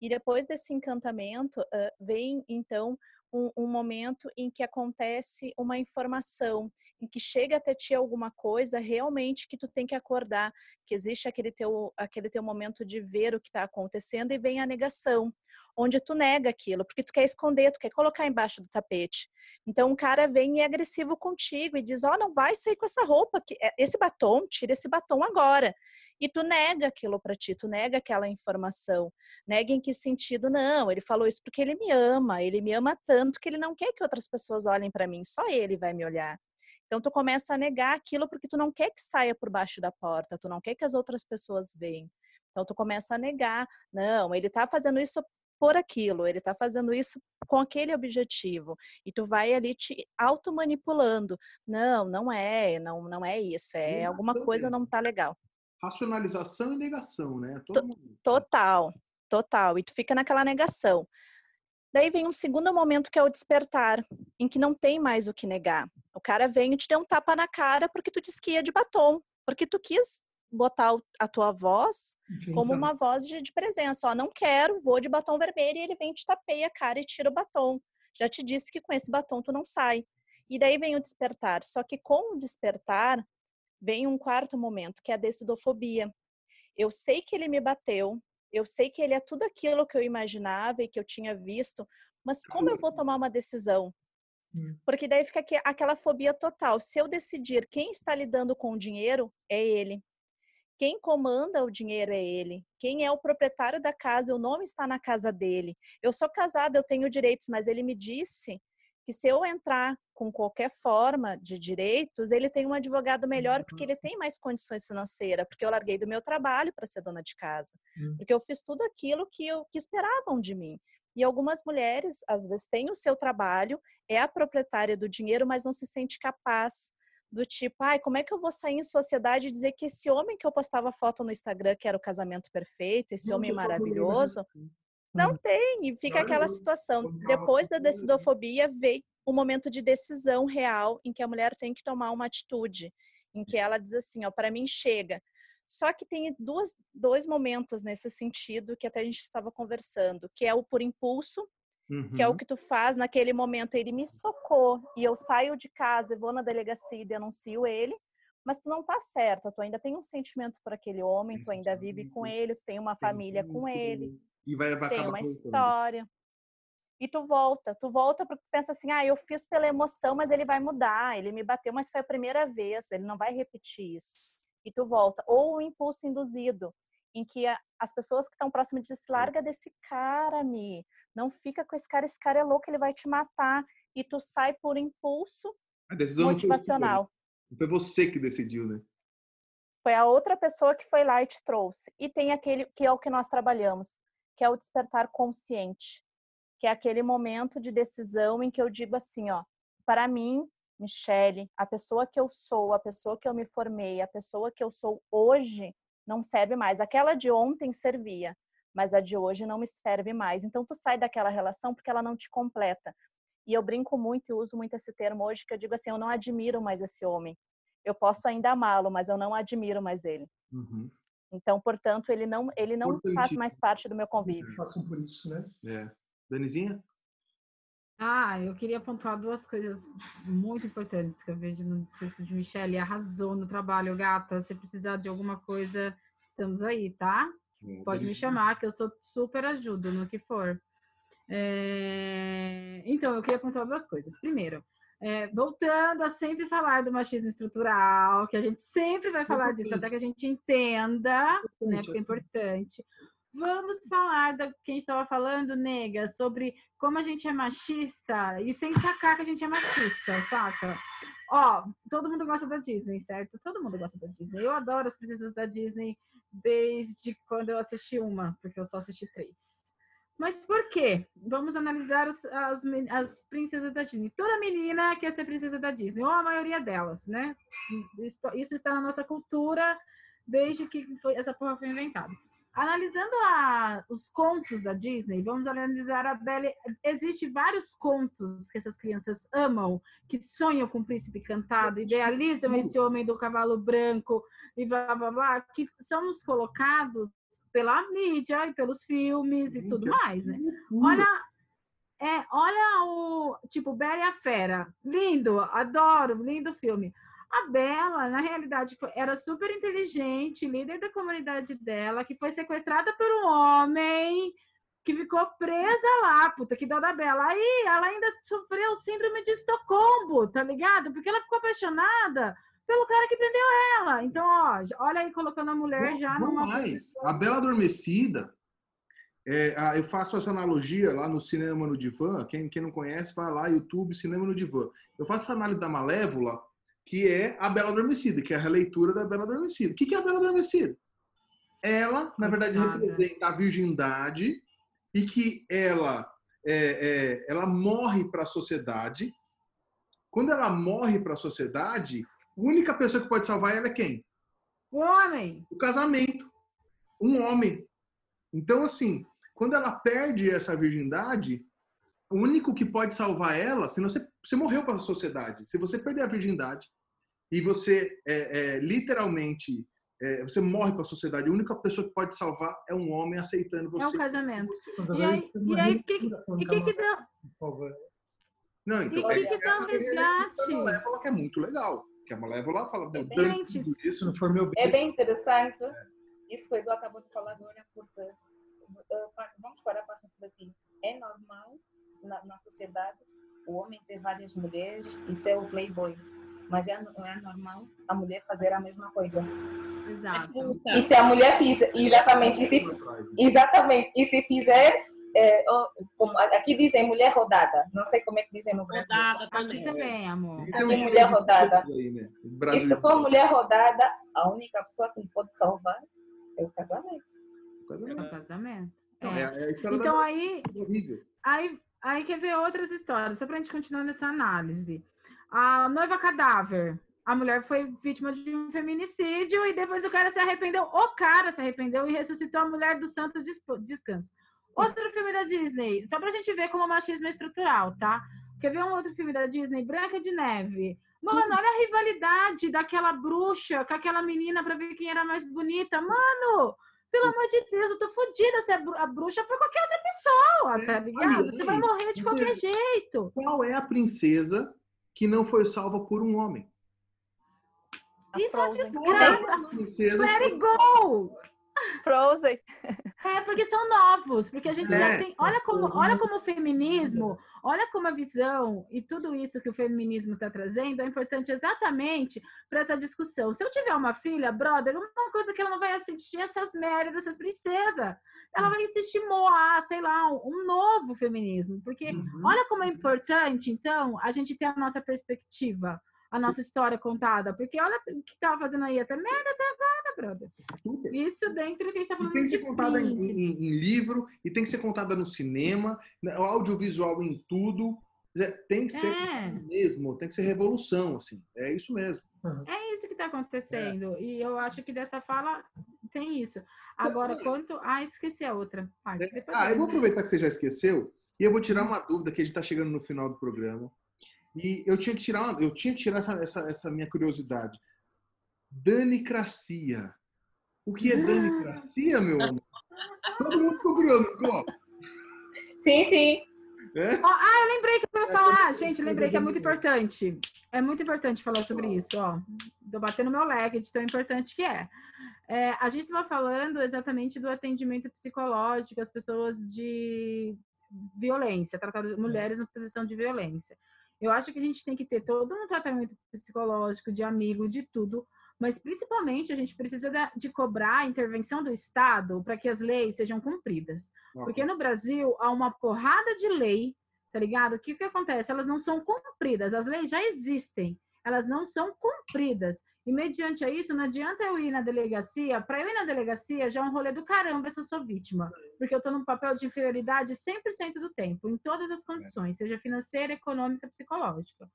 E depois desse encantamento, uh, vem então um, um, momento em que acontece uma informação, em que chega até ti alguma coisa realmente que tu tem que acordar, que existe aquele teu, aquele teu momento de ver o que está acontecendo e vem a negação, onde tu nega aquilo, porque tu quer esconder, tu quer colocar embaixo do tapete. Então um cara vem e é agressivo contigo e diz: "Ó, oh, não vai sair com essa roupa, é, esse batom, tira esse batom agora". E tu nega aquilo para ti, tu nega aquela informação. Nega em que sentido? Não, ele falou isso porque ele me ama, ele me ama tanto que ele não quer que outras pessoas olhem para mim, só ele vai me olhar. Então tu começa a negar aquilo porque tu não quer que saia por baixo da porta, tu não quer que as outras pessoas vejam. Então tu começa a negar, não, ele tá fazendo isso por aquilo, ele tá fazendo isso com aquele objetivo. E tu vai ali te automanipulando. Não, não é, não, não é isso, é alguma coisa não tá legal racionalização e negação, né? Total, total. E tu fica naquela negação. Daí vem um segundo momento que é o despertar, em que não tem mais o que negar. O cara vem e te deu um tapa na cara porque tu disse que ia de batom, porque tu quis botar a tua voz como uma voz de, de presença. Ó, não quero, vou de batom vermelho e ele vem te tapeia a cara e tira o batom. Já te disse que com esse batom tu não sai. E daí vem o despertar. Só que com o despertar, vem um quarto momento, que é a decidofobia. Eu sei que ele me bateu, eu sei que ele é tudo aquilo que eu imaginava e que eu tinha visto, mas como eu vou tomar uma decisão? Hum. Porque daí fica aquela fobia total. Se eu decidir quem está lidando com o dinheiro, é ele. Quem comanda o dinheiro é ele. Quem é o proprietário da casa, o nome está na casa dele. Eu sou casada, eu tenho direitos, mas ele me disse que se eu entrar com qualquer forma de direitos, ele tem um advogado melhor porque ele tem mais condições financeiras, porque eu larguei do meu trabalho para ser dona de casa, hum. porque eu fiz tudo aquilo que, eu, que esperavam de mim. E algumas mulheres, às vezes, têm o seu trabalho, é a proprietária do dinheiro, mas não se sente capaz do tipo, ai, como é que eu vou sair em sociedade e dizer que esse homem que eu postava foto no Instagram, que era o casamento perfeito, esse homem maravilhoso, não Hum. tem, e fica aquela situação. Depois da ele. decidofobia veio o momento de decisão real em que a mulher tem que tomar uma atitude, em que ela diz assim, ó, para mim chega. Só que tem duas, dois momentos nesse sentido que até a gente estava conversando, que é o por impulso, que é o Uhum. que tu faz naquele momento. Ele me socou e eu saio de casa e vou na delegacia e denuncio ele, mas tu não tá certa, tu ainda tem um sentimento por aquele homem, tu ainda vive com ele, tu tem uma família com ele, E vai, vai tem uma voltando. história. E tu volta, tu volta porque tu pensa assim, ah, eu fiz pela emoção, mas ele vai mudar, ele me bateu, mas foi a primeira vez, ele não vai repetir isso. E tu volta. Ou o impulso induzido, em que as pessoas que estão próximas dizem, "Se larga desse cara, Mi, não fica com esse cara, esse cara é louco, ele vai te matar. E tu sai por impulso A decisão motivacional. Não foi você que decidiu, né? Foi a outra pessoa que foi lá e te trouxe. E tem aquele que é o que nós trabalhamos, que é o despertar consciente, que é aquele momento de decisão em que eu digo assim, ó, para mim, Michele, a pessoa que eu sou, a pessoa que eu me formei, a pessoa que eu sou hoje não serve mais. Aquela de ontem servia, mas a de hoje não me serve mais. Então tu sai daquela relação porque ela não te completa. E eu brinco muito e uso muito esse termo hoje que eu digo assim, eu não admiro mais esse homem. Eu posso ainda amá-lo, mas eu não admiro mais ele. Uhum. Então, portanto, ele não, ele não faz mais parte do meu convívio. Façam por isso, né? É. Danizinha? Ah, eu queria pontuar duas coisas muito importantes que eu vejo no discurso de Michelle. Arrasou no trabalho, gata. Se precisar de alguma coisa, estamos aí, tá? Pode me chamar, que eu sou super ajudo no que for. É, Então, eu queria pontuar duas coisas. Primeiro, é, voltando a sempre falar do machismo estrutural, que a gente sempre vai falar disso, até que a gente entenda, né? Porque é importante. Vamos falar da que a gente estava falando, nega, sobre como a gente é machista e sem sacar que a gente é machista, saca? Ó, todo mundo gosta da Disney, certo? Todo mundo gosta da Disney. Eu adoro as princesas da Disney desde quando eu assisti uma, porque eu só assisti três. Mas por quê? Vamos analisar os- as, as princesas da Disney. Toda menina quer ser princesa da Disney, ou a maioria delas, né? Isso, isso está na nossa cultura desde que foi- essa porra foi inventada. Analisando a- os contos da Disney, vamos analisar a Bela. Existem vários contos que essas crianças amam, que sonham com o príncipe cantado, idealizam esse homem do cavalo branco e blá blá blá, que são nos colocados pela mídia e pelos filmes e tudo mais, né? Olha, é, olha o tipo Bela e a Fera, lindo, adoro, lindo filme. A Bela, na realidade, era super inteligente, líder da comunidade dela, que foi sequestrada por um homem que ficou presa lá, puta, que dó da Bela. Aí ela ainda sofreu síndrome de Estocolmo, tá ligado? Porque ela ficou apaixonada pelo cara que prendeu ela. Então, ó, olha aí colocando a mulher já Não numa mais. A Bela Adormecida, é, eu faço essa analogia lá no Cinema no Divã. Quem, quem não conhece, vai lá, YouTube, Cinema no Divã. Eu faço essa análise da Malévola, que é a Bela Adormecida, que é a releitura da Bela Adormecida. O que que é a Bela Adormecida? Ela, na verdade, Coitada. representa a virgindade e que ela, é, é, ela morre para a sociedade. Quando ela morre para a sociedade, a única pessoa que pode salvar ela é quem? O homem. o casamento. Um homem. Então, assim, quando ela perde essa virgindade, o único que pode salvar ela, senão você, você morreu para a sociedade. Se você perder a virgindade e você é, é, literalmente é, você morre para a sociedade, a única pessoa que pode salvar é um homem aceitando você. É um casamento. E aí- e aí, que- E que, que camarada dá? que ela. Não, então, E é, que que dá um é a resgate? Malévola que é muito legal. Que a Malévola fala, Se isso. não for meu É bem, bem interessante isso que o Edu acabou de falar agora, porque vamos parar para refletir. É normal na, na sociedade o homem ter várias mulheres e ser o playboy, mas é, não é normal a mulher fazer a mesma coisa. Exato. E se a mulher fizer, exatamente, e se, exatamente, e se fizer, oh, como aqui dizem mulher rodada, não sei como é que dizem no Brasil. Rodada Aqui também. também, amor. Dia mulher rodada. né? E se for mulher rodada, a única pessoa que pode salvar é o casamento. É um casamento. Não, É. é, é a história Então da aí, horrível. aí, aí quer ver outras histórias, só pra gente continuar nessa análise. A noiva cadáver. a mulher foi vítima de um feminicídio e depois o cara se arrependeu. O cara se arrependeu e ressuscitou a mulher do santo descanso. Outro filme da Disney, só pra gente ver como o machismo é estrutural, tá? Quer ver um outro filme da Disney? Branca de Neve. Mano, olha a rivalidade daquela bruxa com aquela menina pra ver quem era mais bonita. Mano, pelo amor de Deus, eu tô fodida se a bruxa foi qualquer outra pessoa, tá ligado? Você vai morrer de qualquer jeito. Qual é a princesa que não foi salva por um homem? Isso é desgraça. Let it go! Frozen. É, porque são novos, porque a gente é, já tem. Olha como, olha como o feminismo, olha como a visão e tudo isso que o feminismo está trazendo é importante exatamente para essa discussão. Se eu tiver uma filha, brother, uma coisa que ela não vai assistir essas merdas dessas princesas. Ela vai assistir Moa, sei lá, um novo feminismo. Porque uhum. olha como é importante, então, a gente ter a nossa perspectiva a nossa história contada. Porque olha o que tava fazendo aí até merda até agora, brother. Super. Isso dentro do que a gente tá falando. E tem que ser contada em, em, em, livro, e tem que ser contada no cinema, né, o audiovisual em tudo. É, tem que ser é. mesmo, tem que ser revolução, assim. É isso mesmo. É isso que está acontecendo. É. E eu acho que dessa fala tem isso. Agora, é. quanto. Ah, esqueci a outra parte. É. Ah, eu vou aproveitar que você já esqueceu e eu vou tirar uma dúvida que a gente está chegando no final do programa. E eu tinha que tirar, uma, eu tinha que tirar essa, essa, essa minha curiosidade. Danicracia. O que é danicracia, meu amor? Todo mundo ficou curioso, ficou? Sim, sim. É? Ah, eu lembrei que eu ia falar, gente, lembrei que é muito importante. É muito importante falar sobre isso, ó. Tô batendo meu leg de tão importante que é. é a gente estava falando exatamente do atendimento psicológico às pessoas de violência, tratar mulheres na posição de violência. Eu acho que a gente tem que ter todo um tratamento psicológico, de amigo, de tudo, mas principalmente a gente precisa de cobrar a intervenção do Estado para que as leis sejam cumpridas. Porque no Brasil há uma porrada de lei, tá ligado? O que, que acontece? Elas não são cumpridas, as leis já existem, elas não são cumpridas. E mediante a isso, não adianta eu ir na delegacia. Para eu ir na delegacia, já é um rolê do caramba essa sua vítima. Porque eu estou num papel de inferioridade 100% do tempo, em todas as condições, seja financeira, econômica, psicológica.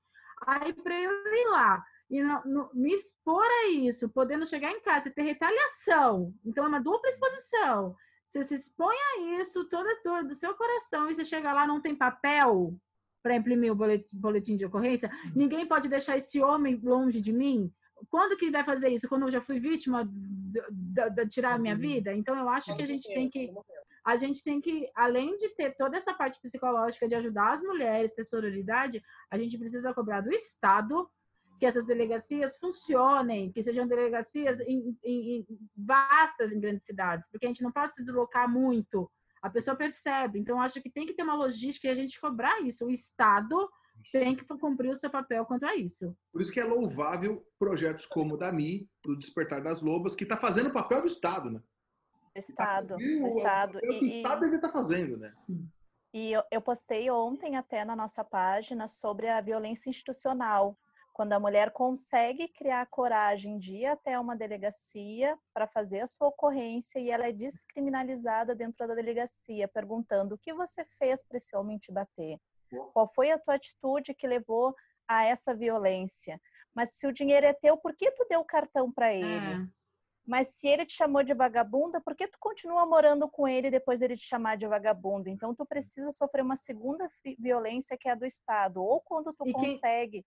Aí, para eu ir lá e no, no, me expor a isso, podendo chegar em casa e ter retaliação, então é uma dupla exposição. Você se expõe a isso, toda a dor do seu coração, e você chega lá não tem papel para imprimir o boletim, boletim de ocorrência, uhum. ninguém pode deixar esse homem longe de mim quando que vai fazer isso? Quando eu já fui vítima de tirar a minha uhum. vida? Então eu acho que a gente tem que a gente tem que, além de ter toda essa parte psicológica de ajudar as mulheres, ter sororidade, a gente precisa cobrar do Estado que essas delegacias funcionem, que sejam delegacias em, em, em vastas em grandes cidades, porque a gente não pode se deslocar muito. A pessoa percebe. Então, acho que tem que ter uma logística e a gente cobrar isso. O Estado tem que cumprir o seu papel quanto a isso. Por isso que é louvável projetos como o da Mi, do Despertar das Lobas, que está fazendo o papel do Estado, né? Estado, tá o Estado. O, e, o Estado deve estar tá fazendo, né? Sim. E eu, eu postei ontem até na nossa página sobre a violência institucional, quando a mulher consegue criar coragem de ir até uma delegacia para fazer a sua ocorrência e ela é descriminalizada dentro da delegacia, perguntando o que você fez para esse homem te bater? Qual foi a tua atitude que levou a essa violência? Mas se o dinheiro é teu, por que tu deu o cartão para ele? É. Mas se ele te chamou de vagabunda, por que tu continua morando com ele depois dele te chamar de vagabunda? Então tu precisa sofrer uma segunda violência que é a do Estado. Ou quando tu e consegue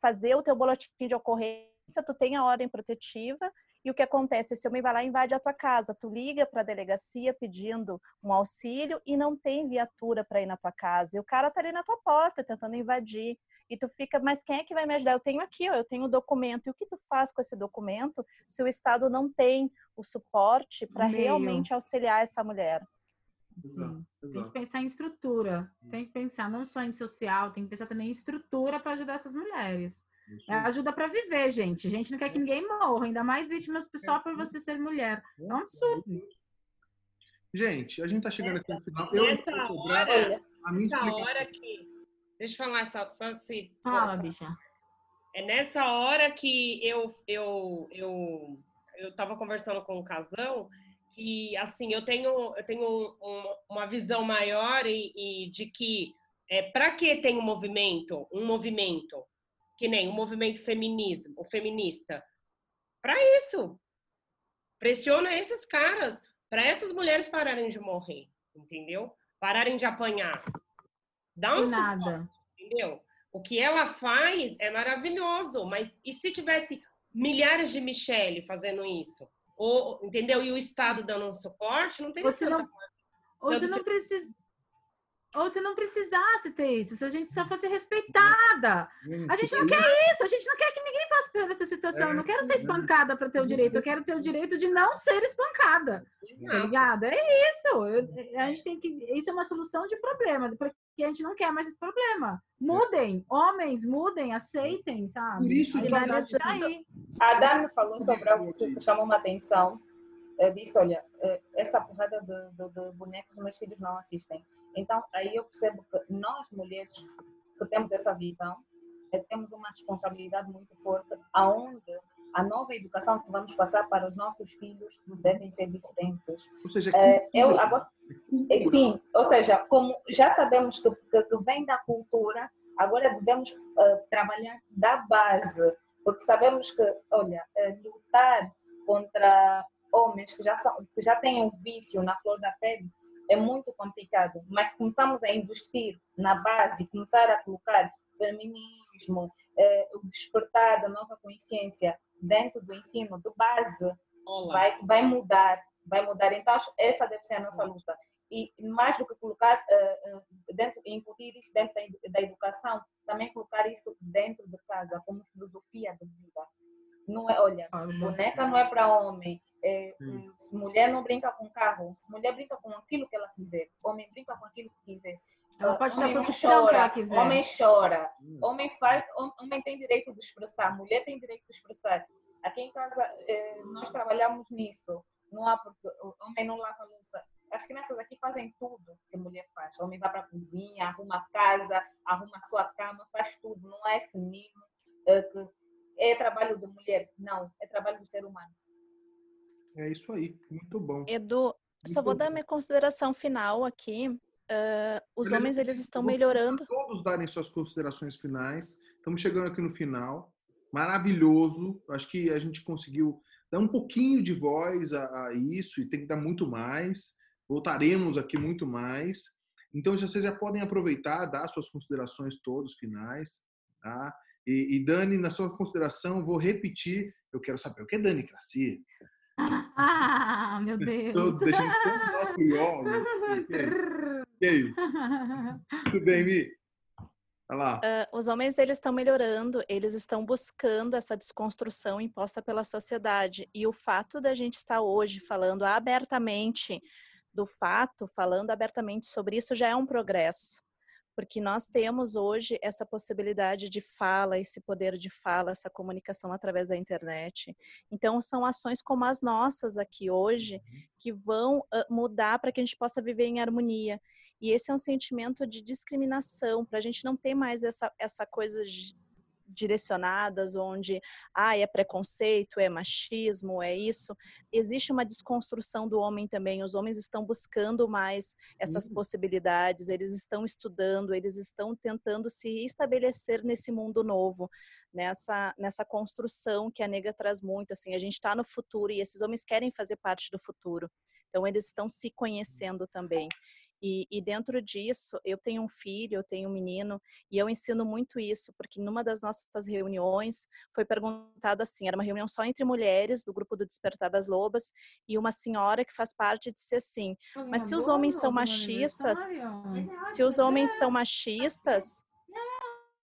fazer o teu boletim de ocorrência, tu tem a ordem protetiva e o que acontece? Esse homem vai lá e invade a tua casa. Tu liga para a delegacia pedindo um auxílio e não tem viatura para ir na tua casa. E o cara tá ali na tua porta tentando invadir. E tu fica, mas quem é que vai me ajudar? Eu tenho aqui, ó, eu tenho o documento. E o que tu faz com esse documento se o Estado não tem o suporte para realmente auxiliar essa mulher? Exato, exato. Tem que pensar em estrutura, tem que pensar não só em social, tem que pensar também em estrutura para ajudar essas mulheres. É ajuda para viver, gente. A gente não quer que ninguém morra, ainda mais vítimas só por você ser mulher. É um absurdo. Gente, a gente tá chegando aqui no final. Eu nessa hora, a minha nessa hora que. Deixa eu falar só, só se. Fala, bicha. É nessa hora que eu, eu, eu, eu tava conversando com o Casão que, assim, eu tenho, eu tenho um, uma visão maior e, e de que é, para que tem um movimento, um movimento que nem o movimento feminismo, o feminista, para isso. Pressiona esses caras para essas mulheres pararem de morrer, entendeu? Pararem de apanhar. Dá um nada. suporte, entendeu? O que ela faz é maravilhoso, mas e se tivesse milhares de Michelle fazendo isso? Ou, entendeu? E o Estado dando um suporte, não teria Você não- Ou você não precisa. Ou se não precisasse ter isso, se a gente só fosse respeitada. A gente não quer isso, a gente não quer que ninguém passe por essa situação. Eu não quero ser espancada para ter o direito, eu quero ter o direito de não ser espancada. Tá ligado? É isso. Eu- a gente tem que. Isso é uma solução de problema, porque a gente não quer mais esse problema. Mudem, homens, mudem, aceitem, sabe? Por isso A que tá aí. A Dani falou sobre algo que que chamou uma atenção. Eu disse, olha, eh, essa porrada de, de, de bonecos meus filhos não assistem. Então, aí eu percebo que nós, mulheres, que temos essa visão, temos uma responsabilidade muito forte, aonde a nova educação que vamos passar para os nossos filhos devem ser diferentes. Ou seja, É, eu agora, é, sim, ou seja, como já sabemos que, que, vem da cultura, agora devemos eh, trabalhar da base, porque sabemos que, olha, eh, lutar contra homens que já são, que já têm um vício na flor da pele é muito complicado, mas se começamos a investir na base, começar a colocar feminismo, o despertar da nova consciência dentro do ensino de base, Olá. vai, vai mudar, vai mudar. Então, essa deve ser a nossa luta. E mais do que colocar, eh, eh, dentro, incutir isso dentro da, edu- da educação, também colocar isso dentro de casa, como filosofia de vida. Não é, olha, boneca não é para homem, é, Hum. mulher não brinca com carro, mulher brinca com aquilo que ela quiser, homem brinca com aquilo que quiser. Ela pode homem não profissão que ela chora, quiser. homem chora, Hum. homem faz, hom- homem tem direito de expressar, mulher tem direito de expressar. Aqui em casa eh, nós trabalhamos nisso. Não há porque o homem não lava a louça. As crianças aqui fazem tudo que a mulher faz. O homem vai para a cozinha, arruma a casa, arruma a sua cama, faz tudo. Não é esse mimo eh, que é trabalho de mulher. Não, é trabalho do ser humano. É isso aí. Muito bom. Edu, só Muito vou dar bom. minha consideração final aqui. Ah, os homens eles estão melhorando. Todos darem suas considerações finais. Estamos chegando aqui no final. Maravilhoso. Acho que a gente conseguiu dar um pouquinho de voz a, a isso e tem que dar muito mais. Voltaremos aqui muito mais. Então, já- vocês já podem aproveitar, dar suas considerações todos finais, tá? E, e Dani, na sua consideração, vou repetir. Eu quero saber o que é Danicracia. [LAUGHS] Ah, meu Deus. Tô deixando todos nós curiosos. [LAUGHS] Que é isso? Tudo bem, Mi? Olha lá. Ah, os homens eles estão melhorando, eles estão buscando essa desconstrução imposta pela sociedade. E o fato da gente estar hoje falando abertamente do fato, falando abertamente sobre isso já é um progresso. Porque nós temos hoje essa possibilidade de fala, esse poder de fala, essa comunicação através da internet. Então, são ações como as nossas aqui hoje que vão ah, mudar para que a gente possa viver em harmonia. E esse é um sentimento de discriminação, para a gente não ter mais essa, essa coisa direcionadas onde ah, é preconceito, é machismo, é isso. Existe uma desconstrução do homem também. Os homens estão buscando mais essas Uhum. possibilidades, eles estão estudando, eles estão tentando se estabelecer nesse mundo novo, nessa, nessa construção que a nega traz muito. Assim, a gente está no futuro e esses homens querem fazer parte do futuro. Então, eles estão se conhecendo também. E, e, dentro disso, eu tenho um filho, eu tenho um menino, e eu ensino muito isso, porque numa das nossas reuniões foi perguntado assim: era uma reunião só entre mulheres, do grupo do Despertar das Lobas, e uma senhora que faz parte disse assim: mas se os homens são machistas, se os homens são machistas,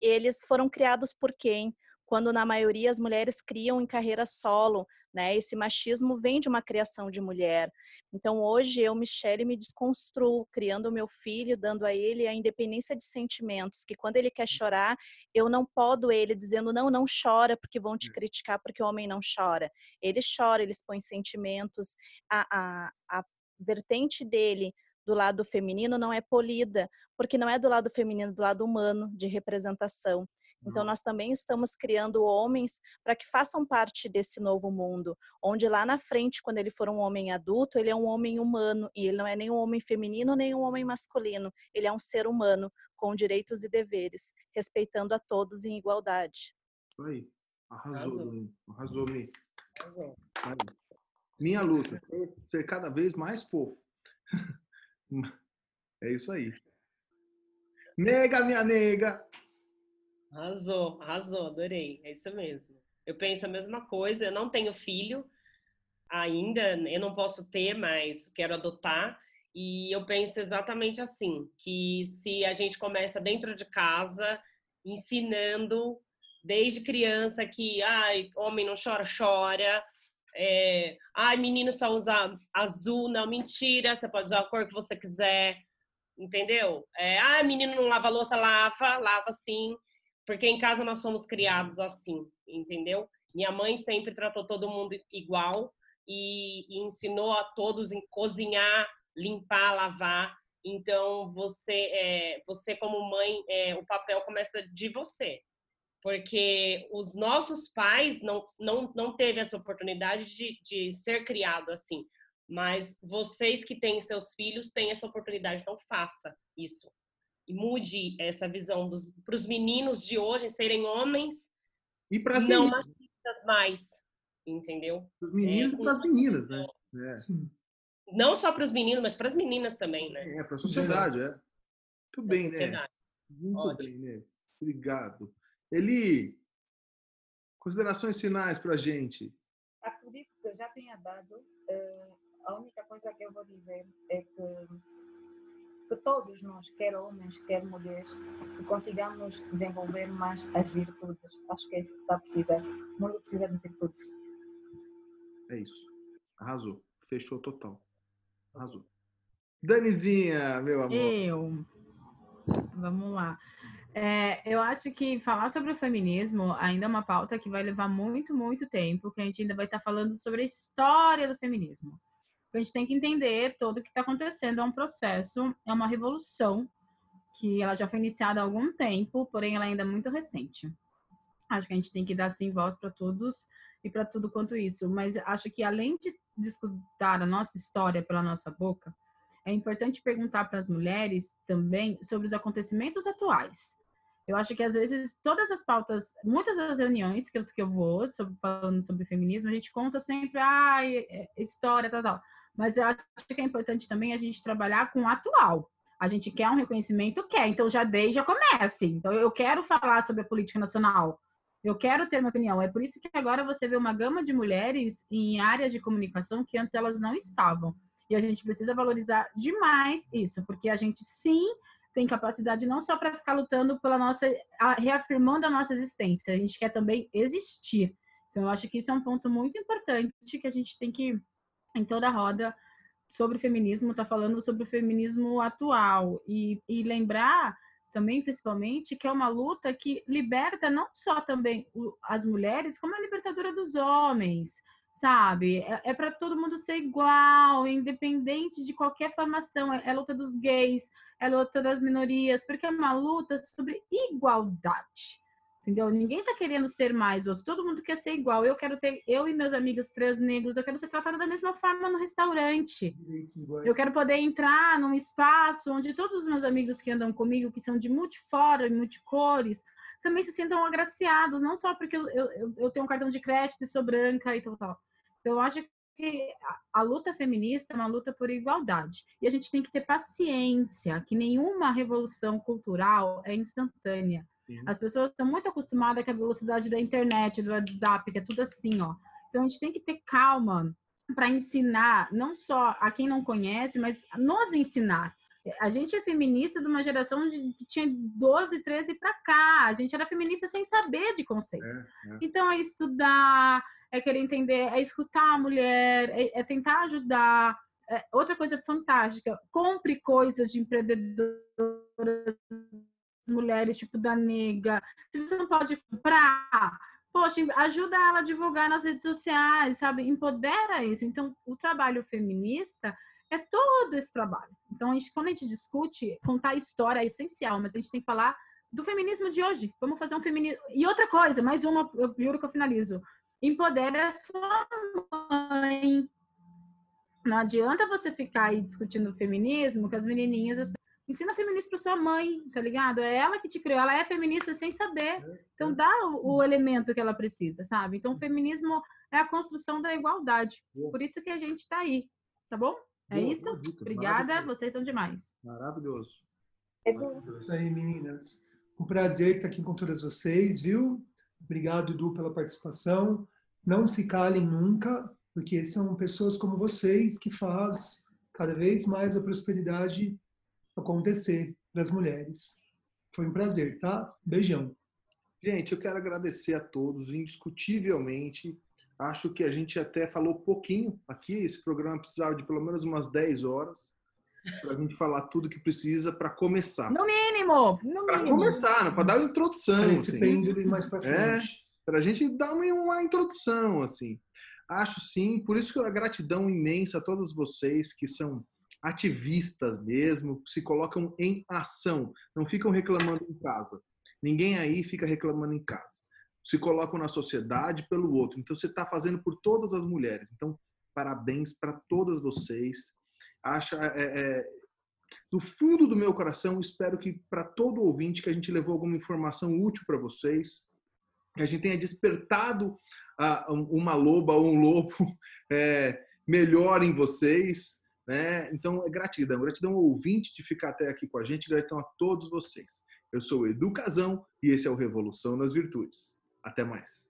eles foram criados por quem? Quando na maioria as mulheres criam em carreira solo, né? Esse machismo vem de uma criação de mulher. Então hoje eu, Michele, me desconstruo, criando o meu filho, dando a ele a independência de sentimentos, que quando ele quer chorar, eu não podo ele dizendo não, não chora porque vão te criticar porque o homem não chora. Ele chora, ele expõe sentimentos. A, a, a vertente dele do lado feminino não é polida, porque não é do lado feminino, do lado humano de representação. Então, nós também estamos criando homens para que façam parte desse novo mundo, onde lá na frente, quando ele for um homem adulto, ele é um homem humano e ele não é nem um homem feminino nem um homem masculino. Ele é um ser humano com direitos e deveres, respeitando a todos em igualdade. Aí. Arrasou, Arrasou. Mi. Arrasou. Aí. Minha luta, ser- ser cada vez mais fofo. [LAUGHS] [LAUGHS] É isso aí. Nega, minha nega. Arrasou, arrasou, adorei. É isso mesmo. Eu penso a mesma coisa. Eu não tenho filho ainda, eu não posso ter, mas quero adotar. E eu penso exatamente assim, que se a gente começa dentro de casa, ensinando desde criança que, ai, homem não chora, chora. É, ai, menino só usa azul, não, mentira, você pode usar a cor que você quiser, entendeu? É, ai, menino não lava louça, lava, lava sim porque em casa nós somos criados assim, entendeu? Minha mãe sempre tratou todo mundo igual e, e ensinou a todos em cozinhar, limpar, lavar. Então você, é, você como mãe, é, o papel começa de você, porque os nossos pais não não não teve essa oportunidade de, de ser criado assim. Mas vocês que têm seus filhos têm essa oportunidade, então faça isso e mude essa visão para os meninos de hoje serem homens E para as não meninas. machistas mais, entendeu? Os meninos É, e para as meninas, né? É. Não só para os meninos, mas para as meninas também, né? é para a sociedade, é. Muito bem, né? Muito Ótimo. bem, né? Obrigado. Eli, considerações finais para a gente. Acredito que já tenha dado. eh, a única coisa que eu vou dizer é que, que todos nós, quer homens, quer mulheres, que consigamos desenvolver mais as virtudes. Acho que é isso que está a precisar. O mundo precisa de virtudes. É isso. Arrasou. Fechou total. Arrasou. Danizinha, meu amor. Eu. Vamos lá. É, eu acho que falar sobre o feminismo ainda é uma pauta que vai levar muito, muito tempo, que a gente ainda vai estar falando sobre a história do feminismo. A gente tem que entender todo o que está acontecendo. É um processo, é uma revolução que ela já foi iniciada há algum tempo, porém ela ainda é muito recente. Acho que a gente tem que dar sim voz para todos e para tudo quanto isso. Mas acho que além de escutar a nossa história pela nossa boca, é importante perguntar para as mulheres também sobre os acontecimentos atuais. Eu acho que às vezes todas as pautas, muitas das reuniões que eu, que eu vou sobre, falando sobre feminismo, a gente conta sempre ah, história, tal, tal. Mas eu acho que é importante também a gente trabalhar com o atual. A gente quer um reconhecimento? Quer. Então já dei, já comece. Então eu quero falar sobre a política nacional. Eu quero ter uma opinião. É por isso que agora você vê uma gama de mulheres em áreas de comunicação que antes elas não estavam. E a gente precisa valorizar demais isso, porque a gente sim tem capacidade não só para ficar lutando pela nossa, reafirmando a nossa existência, a gente quer também existir. Então, eu acho que isso é um ponto muito importante que a gente tem que, em toda roda, sobre feminismo, tá falando sobre o feminismo atual. E, e lembrar também, principalmente, que é uma luta que liberta não só também as mulheres, como a libertadora dos homens sabe? É, é para todo mundo ser igual, independente de qualquer formação. É, é luta dos gays, é luta das minorias, porque é uma luta sobre igualdade. Entendeu? Ninguém tá querendo ser mais outro, todo mundo quer ser igual. Eu quero ter, eu e meus amigos trans negros, eu quero ser tratada da mesma forma no restaurante. Eu quero poder entrar num espaço onde todos os meus amigos que andam comigo, que são de multifora e multicores, também se sintam agraciados, não só porque eu, eu, eu tenho um cartão de crédito e sou branca e tal, tal. Então, eu acho que a, luta feminista é uma luta por igualdade. E a gente tem que ter paciência, que nenhuma revolução cultural é instantânea. Sim. As pessoas estão muito acostumadas com a velocidade da internet, do WhatsApp, que é tudo assim, ó. Então, a gente tem que ter calma para ensinar, não só a quem não conhece, mas nos ensinar. A gente é feminista de uma geração que tinha 12, 13 para cá. A gente era feminista sem saber de conceitos. É, é. Então, é estudar, é querer entender, é escutar a mulher, é, é tentar ajudar. É, outra coisa fantástica, compre coisas de empreendedoras mulheres, tipo da nega. Se você não pode comprar, poxa, ajuda ela a divulgar nas redes sociais, sabe? Empodera isso. Então, o trabalho feminista é todo esse trabalho. Então, a gente, quando a gente discute, contar história é essencial, mas a gente tem que falar do feminismo de hoje. Vamos fazer um feminismo. E outra coisa, mais uma, eu juro que eu finalizo. Empodera a sua mãe. Não adianta você ficar aí discutindo feminismo com as menininhas. Ensina feminismo para sua mãe, tá ligado? É ela que te criou, ela é feminista sem saber. Então dá o, o elemento que ela precisa, sabe? Então o feminismo é a construção da igualdade. Por isso que a gente está aí, tá bom? É Boa, isso? boa dica, Obrigada, vocês são demais. Maravilhoso. Isso aí, meninas. Um prazer estar aqui com todas vocês, viu? Obrigado, Edu, pela participação. Não se calem nunca, porque são pessoas como vocês que faz cada vez mais a prosperidade acontecer para as mulheres. Foi um prazer, tá? Beijão. Gente, eu quero agradecer a todos, indiscutivelmente. Acho que a gente até falou pouquinho aqui. Esse programa precisava de pelo menos umas 10 horas para a gente falar tudo que precisa para começar. No mínimo, no Para mínimo. começar, para dar uma introdução. Esse assim. pêndulo mais para É. para a gente dar uma, uma introdução, assim. Acho sim, por isso que a gratidão imensa a todos vocês que são ativistas mesmo, se colocam em ação, não ficam reclamando em casa. Ninguém aí fica reclamando em casa. Se colocam na sociedade pelo outro. Então você está fazendo por todas as mulheres. Então parabéns para todas vocês. Acha, é, é, do fundo do meu coração, espero que para todo ouvinte que a gente levou alguma informação útil para vocês, que a gente tenha despertado uma loba ou um lobo [LAUGHS] é, melhor em vocês. Né? Então, é gratidão. Gratidão ao ouvinte de ficar até aqui com a gente. Gratidão a todos vocês. Eu sou o Edu Casão e esse é o Revolução nas Virtudes. Até mais.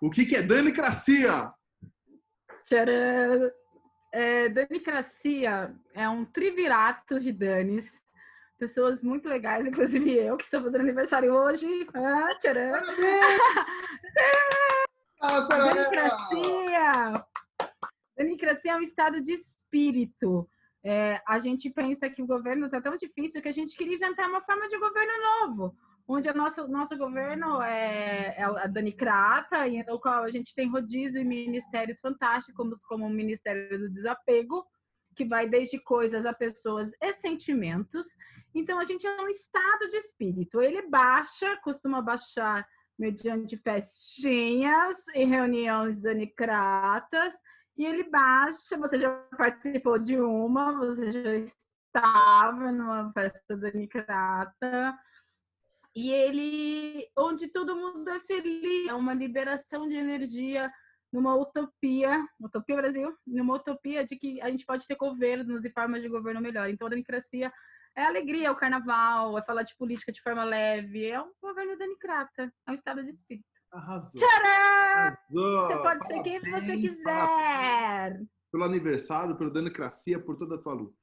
O que, que é danicracia? Tcharam! É, Danicracia é um trivirato de Danis. Pessoas muito legais, inclusive eu, que estou fazendo aniversário hoje. Ah, tcharam! Ah. [LAUGHS] Danicracia! Danicracia é um estado de espírito. É, a gente pensa que o governo está tão difícil que a gente queria inventar uma forma de governo novo, onde o nosso, nosso governo é, é a Danicrata, e no qual a gente tem rodízio e ministérios fantásticos, como o Ministério do Desapego, que vai desde coisas a pessoas e sentimentos. Então, a gente é um estado de espírito. Ele baixa, costuma baixar mediante festinhas e reuniões danicratas, e ele baixa, você já participou de uma, você já estava numa festa danicrata, e ele, onde todo mundo é feliz, é uma liberação de energia numa utopia, utopia Brasil, numa utopia de que a gente pode ter governos e formas de governo melhor. Então, a democracia é alegria, é o carnaval, é falar de política de forma leve, é um governo danicrata, é um estado de espírito. Arrasou. Tcharam! Arrasou. Você pode ser quem você Parabéns, parabéns quiser. Pelo aniversário, pelo Danicracia, por toda a tua luta.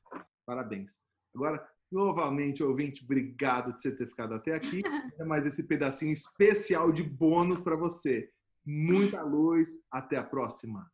Parabéns. Agora, novamente, ouvinte, obrigado de você ter ficado até aqui. Mais esse pedacinho especial de bônus para você. Muita luz. Até a próxima.